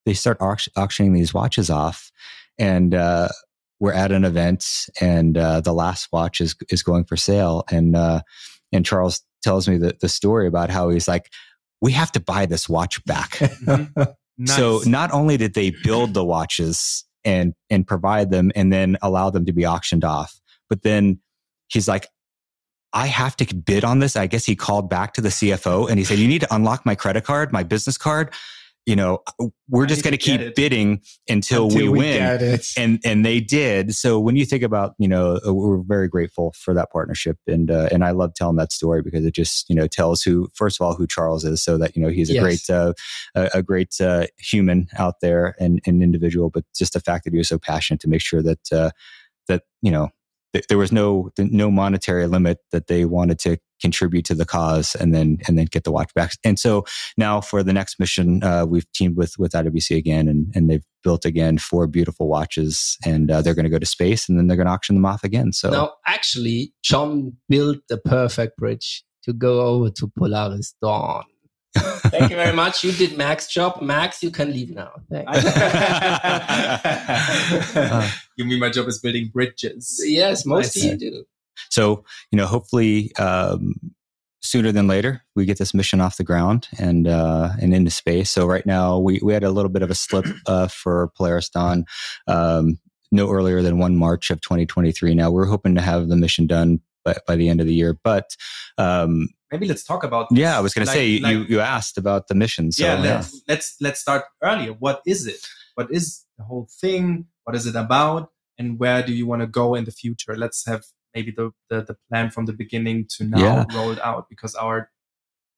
they start auct- auctioning these watches off and, uh, we're at an event and, uh, the last watch is, is going for sale. And, uh, and Charles tells me the, the story about how he's like, we have to buy this watch back. <laughs> Mhm. So not only did they build the watches and and provide them and then allow them to be auctioned off, but then he's like, I have to bid on this. I guess he called back to the CFO and he said, You need to unlock my credit card, my business card. You know, we're just going to keep bidding until, Until we, win get it. and and they did. So when you think about, you know, uh, we're very grateful for that partnership, and uh, and I love telling that story because it just you know tells who first of all who Charles is, so that you know he's a Yes. great uh, a, a great uh, human out there and an individual, but just the fact that he was so passionate to make sure that uh, that you know th- there was no no monetary limit that they wanted to contribute to the cause and then and then get the watch back and so now for the next mission uh, we've teamed with with IWC again and and they've built again four beautiful watches and uh, they're going to go to space and then they're going to auction them off again so Now, actually, John built the perfect bridge to go over to Polaris Dawn. Thank you very much. You did Max job. Max, you can leave now. Thanks. <laughs> <laughs> you mean my job is building bridges? yes, mostly I you do. so you know hopefully um, sooner than later we get this mission off the ground and uh, and into space so right now we, we had a little bit of a slip uh, for polaris dawn um, no earlier than 1 march of 2023 now we're hoping to have the mission done by, by the end of the year but um, Maybe let's talk about. yeah i was going to say like- you, you asked about the mission so yeah, let's let's let's start earlier. What is it? What is the whole thing? What is it about? And where do you want to go in the future? Let's have maybe the the, the plan from the beginning to now Yeah. rolled out because our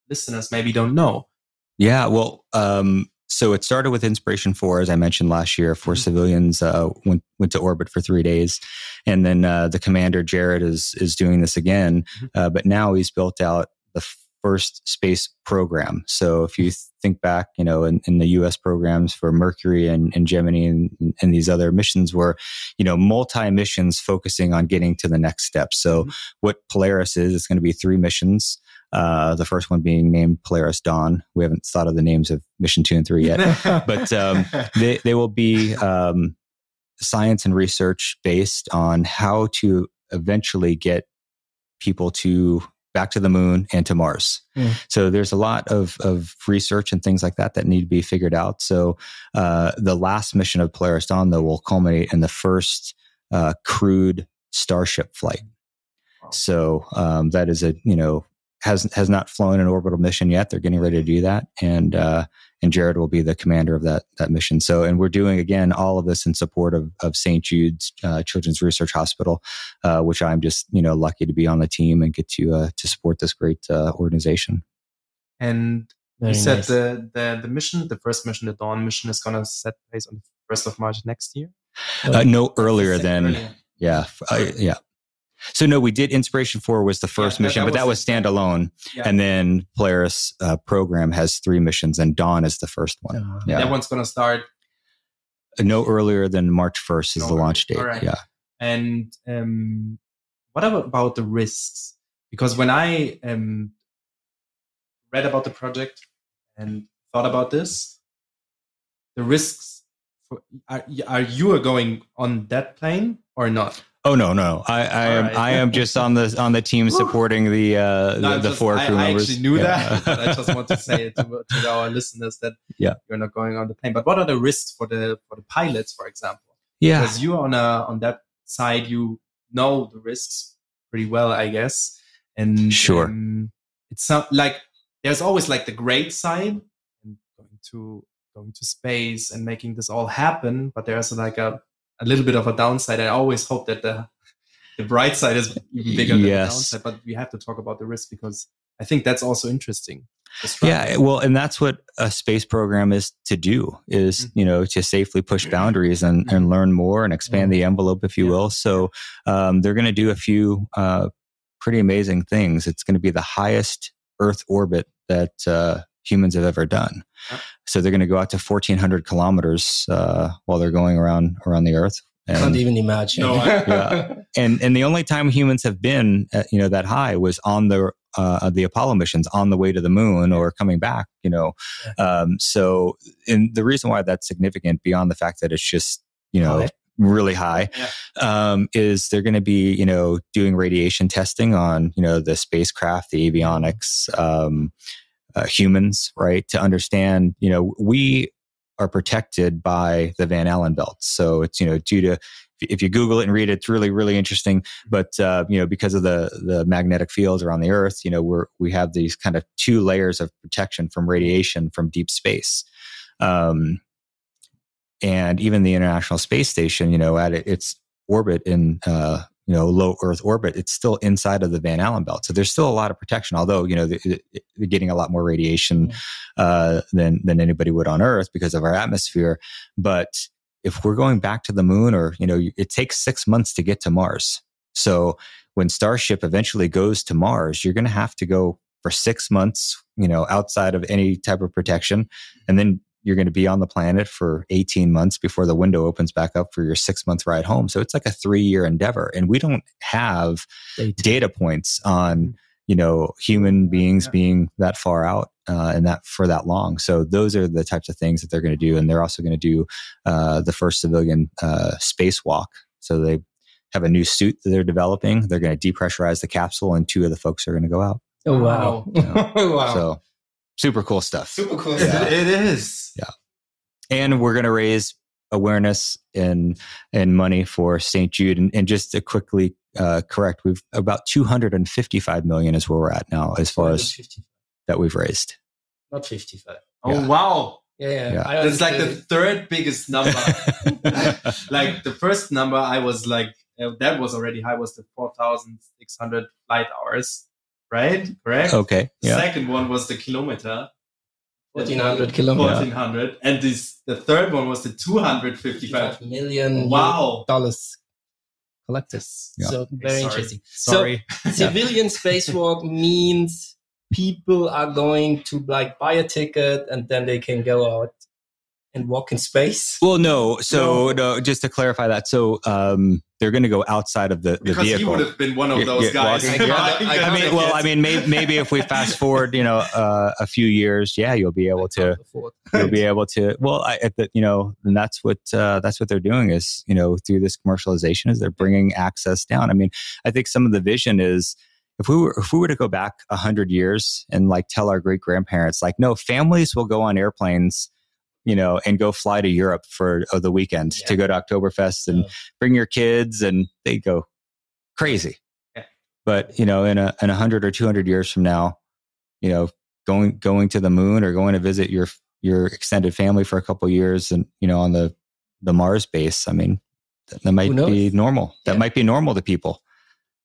listeners maybe don't know. Yeah, well, um, so it started with Inspiration Four, as I mentioned last year. 4 Mhm. civilians uh, went went to orbit for three days, and then uh, the commander Jared is is doing this again, Mhm. uh, but now he's built out the first space program. So if you think back, you know, in, in the U.S. programs for Mercury and, and Gemini and, and these other missions were, you know, multi missions focusing on getting to the next step. So Mhm. what Polaris is, it's going to be three missions. Uh, the first one being named Polaris Dawn. We haven't thought of the names of mission two and three yet. <laughs> But, um, they, they will be um, science and research based on how to eventually get people to back to the moon and to Mars. Mm. So there's a lot of, of research and things like that that need to be figured out. So uh, the last mission of Polaris Dawn, though, will culminate in the first uh, crewed Starship flight. Wow. So um, that is a you know has has not flown an orbital mission yet. They're getting ready to do that, and uh, and Jared will be the commander of that that mission. So, and we're doing again all of this in support of of St. Jude's uh, Children's Research Hospital, uh, which I'm just you know lucky to be on the team and get to uh, to support this great uh, organization. and Very you said nice. the, the the mission, the first mission, the Dawn mission, is gonna set place on the first of March next year. Uh, no earlier than earlier. yeah uh, yeah. So no, we did Inspiration Four was the first that- mission, that but that was was standalone, Yeah. and then Polaris uh, program has three missions, and Dawn is the first one. Uh, Yeah. That one's gonna start No earlier than March 1st is No the launch date. Alright. Yeah. And um, what about, about the risks? Because when I um, read about the project and thought about this, the risks for, are, are you going on that plane or not? Oh no, no. I, I am Alright. I am just on the on the team <laughs> supporting the uh No, the, just- four I, crew I members. actually knew Yeah. that, but I just want to say it to, <laughs> to our listeners that Yeah. you're not going on the plane. But what are the risks for the for the pilots, for example? yeah. because you on a on that side you know the risks pretty well i guess and Sure. um, it's not like there's always like the great side and going to going to space and making this all happen but there's like a a little bit of a downside i always hope that the the bright side is even bigger than the downside but we have to talk about the risk because i think that's also interesting. Yeah, well, and that's what a space program is to do is, Mhm. you know, to safely push boundaries and, and learn more and expand the envelope, if you Yeah. will. So um, they're going to do a few uh, pretty amazing things. It's going to be the highest Earth orbit that uh, humans have ever done. So they're going to go out to 1,400 kilometers uh, while they're going around around the Earth. Can't And, even imagine. No, <laughs> Yeah. and and the only time humans have been uh, you know that high was on the uh, the Apollo missions on the way to the moon or coming back. You know, um, so and the reason why that's significant beyond the fact that it's just you know High. really high um, is they're going to be you know doing radiation testing on you know the spacecraft, the avionics, um, uh, humans, right? To understand, you know, we are protected by the Van Allen belt. So it's you know due to if you Google it and read it, it's really really interesting. But uh, you know because of the the magnetic fields around the Earth, you know we're we have these kind of two layers of protection from radiation from deep space. Um, and even the International Space Station, you know, at its orbit in uh, you know low Earth orbit, it's still inside of the Van Allen belt. So there's still a lot of protection, although you know they- they're getting a lot more radiation uh, than than anybody would on Earth because of our atmosphere. But if we're going back to the moon, or you know, it takes six months to get to Mars. So when Starship eventually goes to Mars, you're going to have to go for six months, you know, outside of any type of protection, and then you're going to be on the planet for 18 months before the window opens back up for your six month ride home. So it's like a three year endeavor, and we don't have Data. data points on you know human beings Yeah. being that far out uh, and that for that long so those are the types of things that they're going to do and they're also going to do uh, the first civilian uh, spacewalk so they have a new suit that they're developing they're going to depressurize the capsule and two of the folks are going to go out Oh wow! wow! so <laughs> super cool stuff Super cool. It- stuff. it is. Yeah. And we're going to raise awareness and and money for St. Jude. And, and just to quickly uh, correct, we've about 255 million is where we're at now as far as that we've raised. not fifty-five. Oh Yeah. wow, Yeah, yeah. Yeah. I that's like the third biggest number. <laughs> like the first number, I was like uh, that was already high. Was the four thousand six hundred flight hours, right? Correct. okay. The Yeah. second one was the kilometer. 1400 kilometers. Fourteen hundred, and this the third one was the two hundred fifty-five. 55 million Wow. dollars collected. Yeah. So very Sorry. interesting. Sorry. So civilian spacewalk means people are going to like buy a ticket and then they can go out and walk in space. Well, no. So No. no. just to clarify that, so um, they're going to go outside of the, the because he would have been one of those yeah, guys. walking. <laughs> Yeah. buying I- the I mean, tickets. well, I mean, maybe, maybe if we fast forward, you know, uh, a few years, yeah, you'll be able to, you'll be able to. Well, I, at the, you know, and that's what uh, that's what they're doing is, you know, through this commercialization, is they're bringing access down. I mean, I think some of the vision is if we were if we were to go back a hundred years and like tell our great grandparents, like, no, families will go on airplanes. You know, and go fly to Europe for uh, the weekend Yeah. to go to Oktoberfest and Yeah. bring your kids, and they go crazy. Yeah. But you know, in a in a hundred or two hundred years from now, you know, going going to the moon or going to visit your your extended family for a couple of years, and you know, on the the Mars base, I mean, that, that might be normal. That might be normal to people.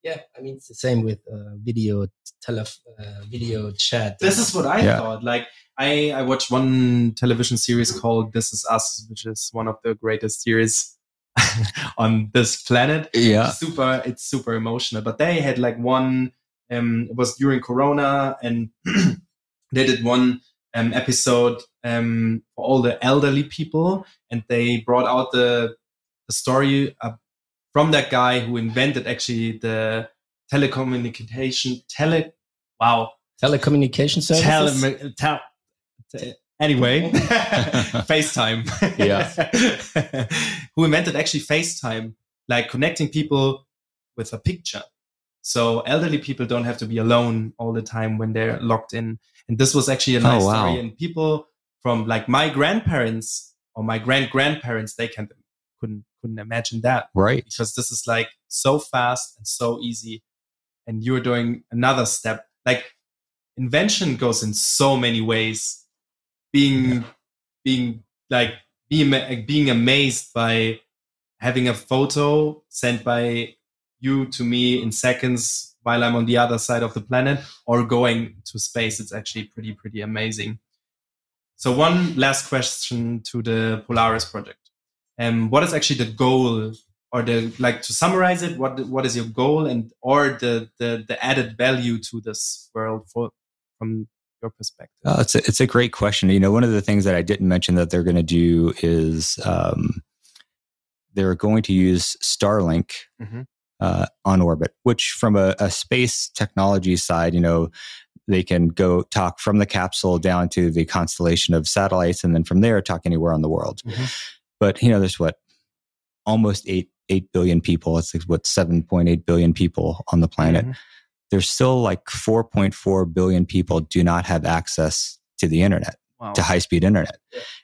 Yeah, I mean it's the same with uh, video tele uh, video chat. This is what I Yeah. thought. Like I, I watched one television series called This Is Us, which is one of the greatest series <laughs> on this planet. Yeah. Super, it's super emotional. But they had like one. Um, it was during Corona, and <clears throat> they did one um, episode um, for all the elderly people, and they brought out the the story uh, from that guy who invented actually the telecommunication tele. Wow, telecommunication services. Tele- tel- te- anyway, <laughs> <laughs> FaceTime. Yeah. <laughs> Who invented actually FaceTime, like connecting people with a picture. So elderly people don't have to be alone all the time when they're locked in. And this was actually a Oh, nice wow. story. And people from like my grandparents or my grand grandparents, they can couldn't couldn't imagine that Right. because this is like so fast and so easy and you're doing another step like invention goes in so many ways being being like being being amazed by having a photo sent by you to me in seconds while i'm on the other side of the planet or going to space. It's actually pretty pretty amazing. So one last question to the polaris project. Um, what is actually the goal? Or the like to summarize it what what is your goal and or the the, the added value to this world for from your perspective? Oh, it's a, it's a great question. You know, one of the things that I didn't mention that they're going to do is um, they're going to use Starlink Mhm. uh, on orbit, which from a, a space technology side, you know, they can go talk from the capsule down to the constellation of satellites, and then from there talk anywhere on the world. Mhm. But you know, there's what almost eight eight billion people. It's like what seven point eight billion people on the planet. Mhm. There's still like 4.4 billion people do not have access to the internet Wow. to high speed internet.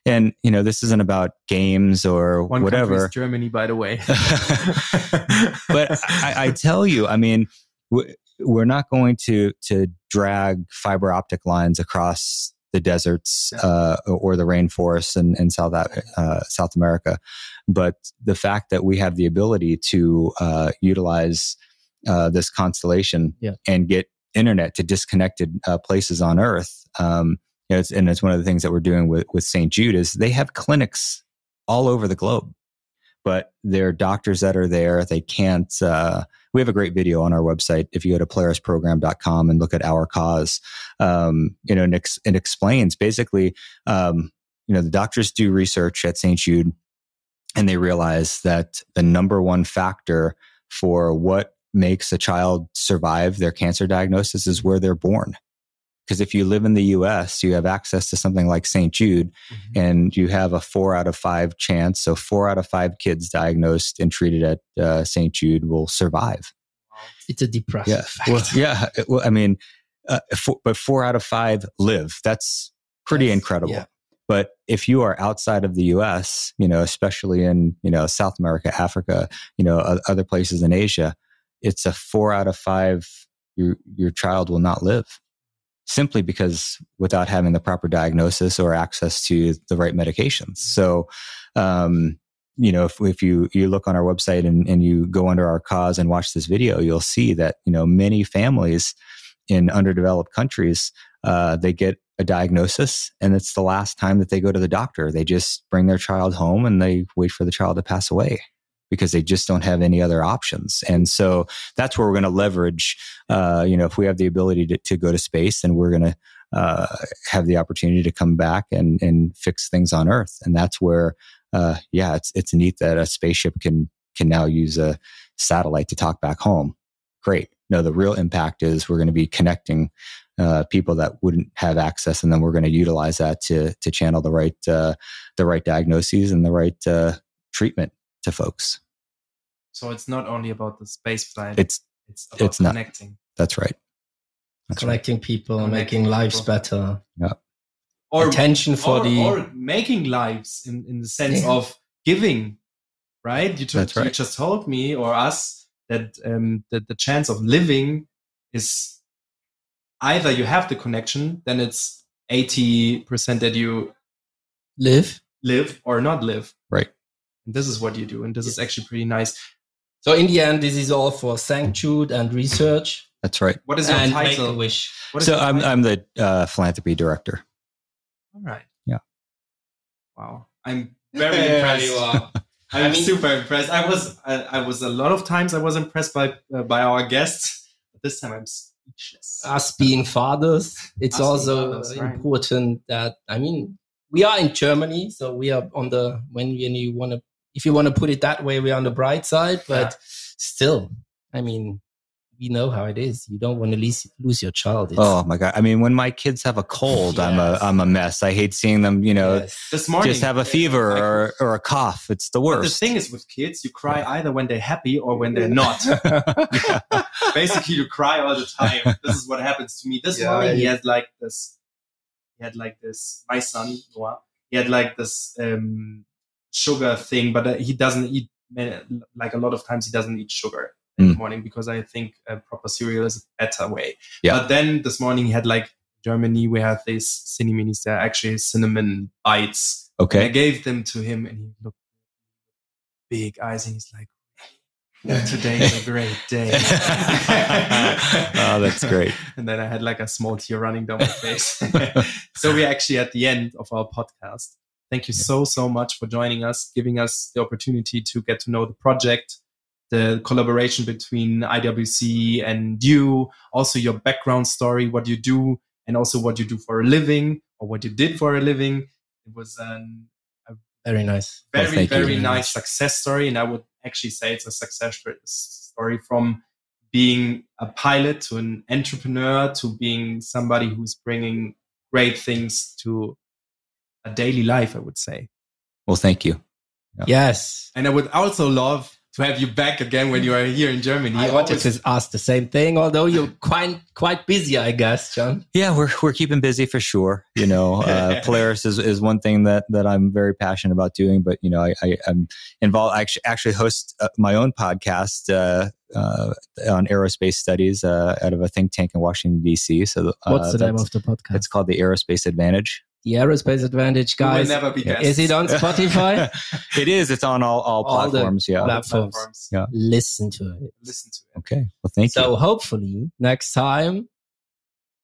And, you know, this isn't about games or One whatever. Germany, by the way. <laughs> but I, I tell you, I mean, we're not going to to drag fiber optic lines across the deserts uh, or the rainforests in, in South uh, South America, but the fact that we have the ability to uh, utilize uh, this constellation Yeah. and get internet to disconnected uh, places on Earth, um, you know, it's, and it's one of the things that we're doing with with St. Jude is they have clinics all over the globe but there are doctors that are there. They can't. Uh, we have a great video on our website. If you go to polarisprogram.com and look at our cause, um, you know, and ex- it explains basically, um, you know, the doctors do research at St. Jude and they realize that the number one factor for what makes a child survive their cancer diagnosis is where they're born. Because if you live in the US, you have access to something like St. Jude, and you have a four out of five chance. So, four out of five kids diagnosed and treated at uh, St. Jude will survive. It's a depressive Yeah. fact. Well, yeah. Well, I mean, uh, but four out of five live. That's pretty Yes, incredible. yeah. But if you are outside of the U.S., you know, especially in you know South America, Africa, you know, o- other places in Asia, it's a four out of five. Your your child will not live simply because without having the proper diagnosis or access to the right medications. So, um, you know, if, if you, you look on our website and, and you go under our cause and watch this video, you'll see that, you know, many families in underdeveloped countries, uh, they get a diagnosis and it's the last time that they go to the doctor. They just bring their child home and they wait for the child to pass away because they just don't have any other options. And so that's where we're going to leverage, uh, you know, if we have the ability to, to go to space, then we're going to uh, have the opportunity to come back and, and fix things on Earth. And that's where, uh, yeah, it's, it's neat that a spaceship can, can now use a satellite to talk back home. Great. No, the real impact is we're going to be connecting uh, people that wouldn't have access, and then we're going to utilize that to to channel the right uh, the right diagnoses and the right uh, treatment to folks. So it's not only about the space flight. It's it's about it's not. connecting. that's right. That's right. Connecting people, Connecting making lives people. better. Or Attention for or, the or making lives in, in the sense Yeah. of giving, right? You, ju- That's you just told me or us that um, that the chance of living is either you have the connection, then it's eighty percent that you live. live or not live. Right. And this is what you do, and this is actually pretty nice. So in the end, this is all for St. Jude and research That's right. What is your and make a title? wish. What is So I'm title? I'm the uh, philanthropy director. all right. Yeah. Wow, I'm very There impressed. you are. <laughs> I'm I mean- super impressed. I was, I, I was a lot of times I was impressed by uh, by our guests. But this time I'm speechless. Us being fathers, it's Us also fathers, right. important that I mean we are in Germany, so we are on the when when you want to if you want to put it that way, we're on the bright side. But still, I mean, we know how it is. You don't want to lose lose your child. It's, Oh my god! I mean, when my kids have a cold, I'm a Yes. I'm a mess. I hate seeing them. You know, yes. this morning, just have a fever I- or or a cough. It's the But worst. the thing is with kids, you cry either when they're happy or when they're not. <laughs> <laughs> Basically, you cry all the time. This is what happens to me. This Yeah, morning, he had like this. He had like this. My son Noah. He had like this um, sugar thing, but uh, he doesn't eat. Like a lot of times, he doesn't eat sugar in the Mm. morning because I think a proper cereal is a better way. Yeah. But then this morning, he had like Germany. We have these Cini Minis. They're actually cinnamon bites. And I gave them to him, and he looked big eyes, and he's like, "Today is a great day." <laughs> oh, that's great. <laughs> And then I had like a small tear running down my face. <laughs> so we're actually at the end of our podcast. Thank you so so much for joining us, giving us the opportunity to get to know the project, the collaboration between IWC and you, also your background story, what you do, and also what you do for a living or what you did for a living. It was an Very nice. Well, very you very very nice success story and i would actually say it's a success story from being a pilot to an entrepreneur to being somebody who's bringing great things to a daily life i would say Well, thank you. Yeah. Yes. and i would also love to have you back again when you are here in germany I You wanted always- to ask the same thing, although you're <laughs> quite quite busy, I guess, John. Yeah, we're we're keeping busy for sure. You know, <laughs> uh, Polaris is, is one thing that that I'm very passionate about doing. But you know, I, I am involved. I actually, actually host uh, my own podcast uh, uh, on aerospace studies uh, out of a think tank in Washington D.C. So uh, What's the name of the podcast? It's called the Aerospace Advantage. The Aerospace Advantage, We will guys. never be guests. Is it on <laughs> Spotify? it is. It's on all all All platforms. yeah. platforms. Yeah. Listen to it. listen to it Okay. Well, thank So you. So hopefully next time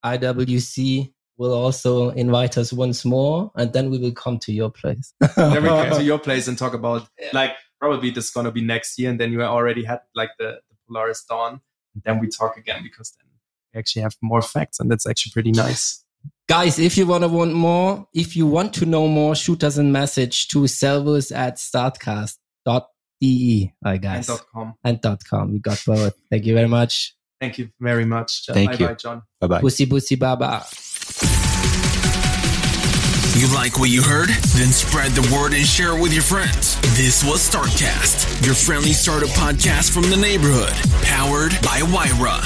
IWC will also invite us once more, and then we will come to your place. <laughs> then we come to your place and talk about Yeah. like probably this is gonna be next year and then you already had like the, the polaris dawn and then we talk again because then we actually have more facts and that's actually pretty nice Guys, if you want to want more, if you want to know more, shoot us a message to servus at startcast.de, I and guess, dot com and dot com. We got both. Thank you very much. thank you very much Thank bye you. bye john Bye bye. Pussy, pussy, baba. You like what you heard? Then spread the word and share it with your friends. This was Startcast, your friendly startup podcast from the neighborhood, powered by Wyra.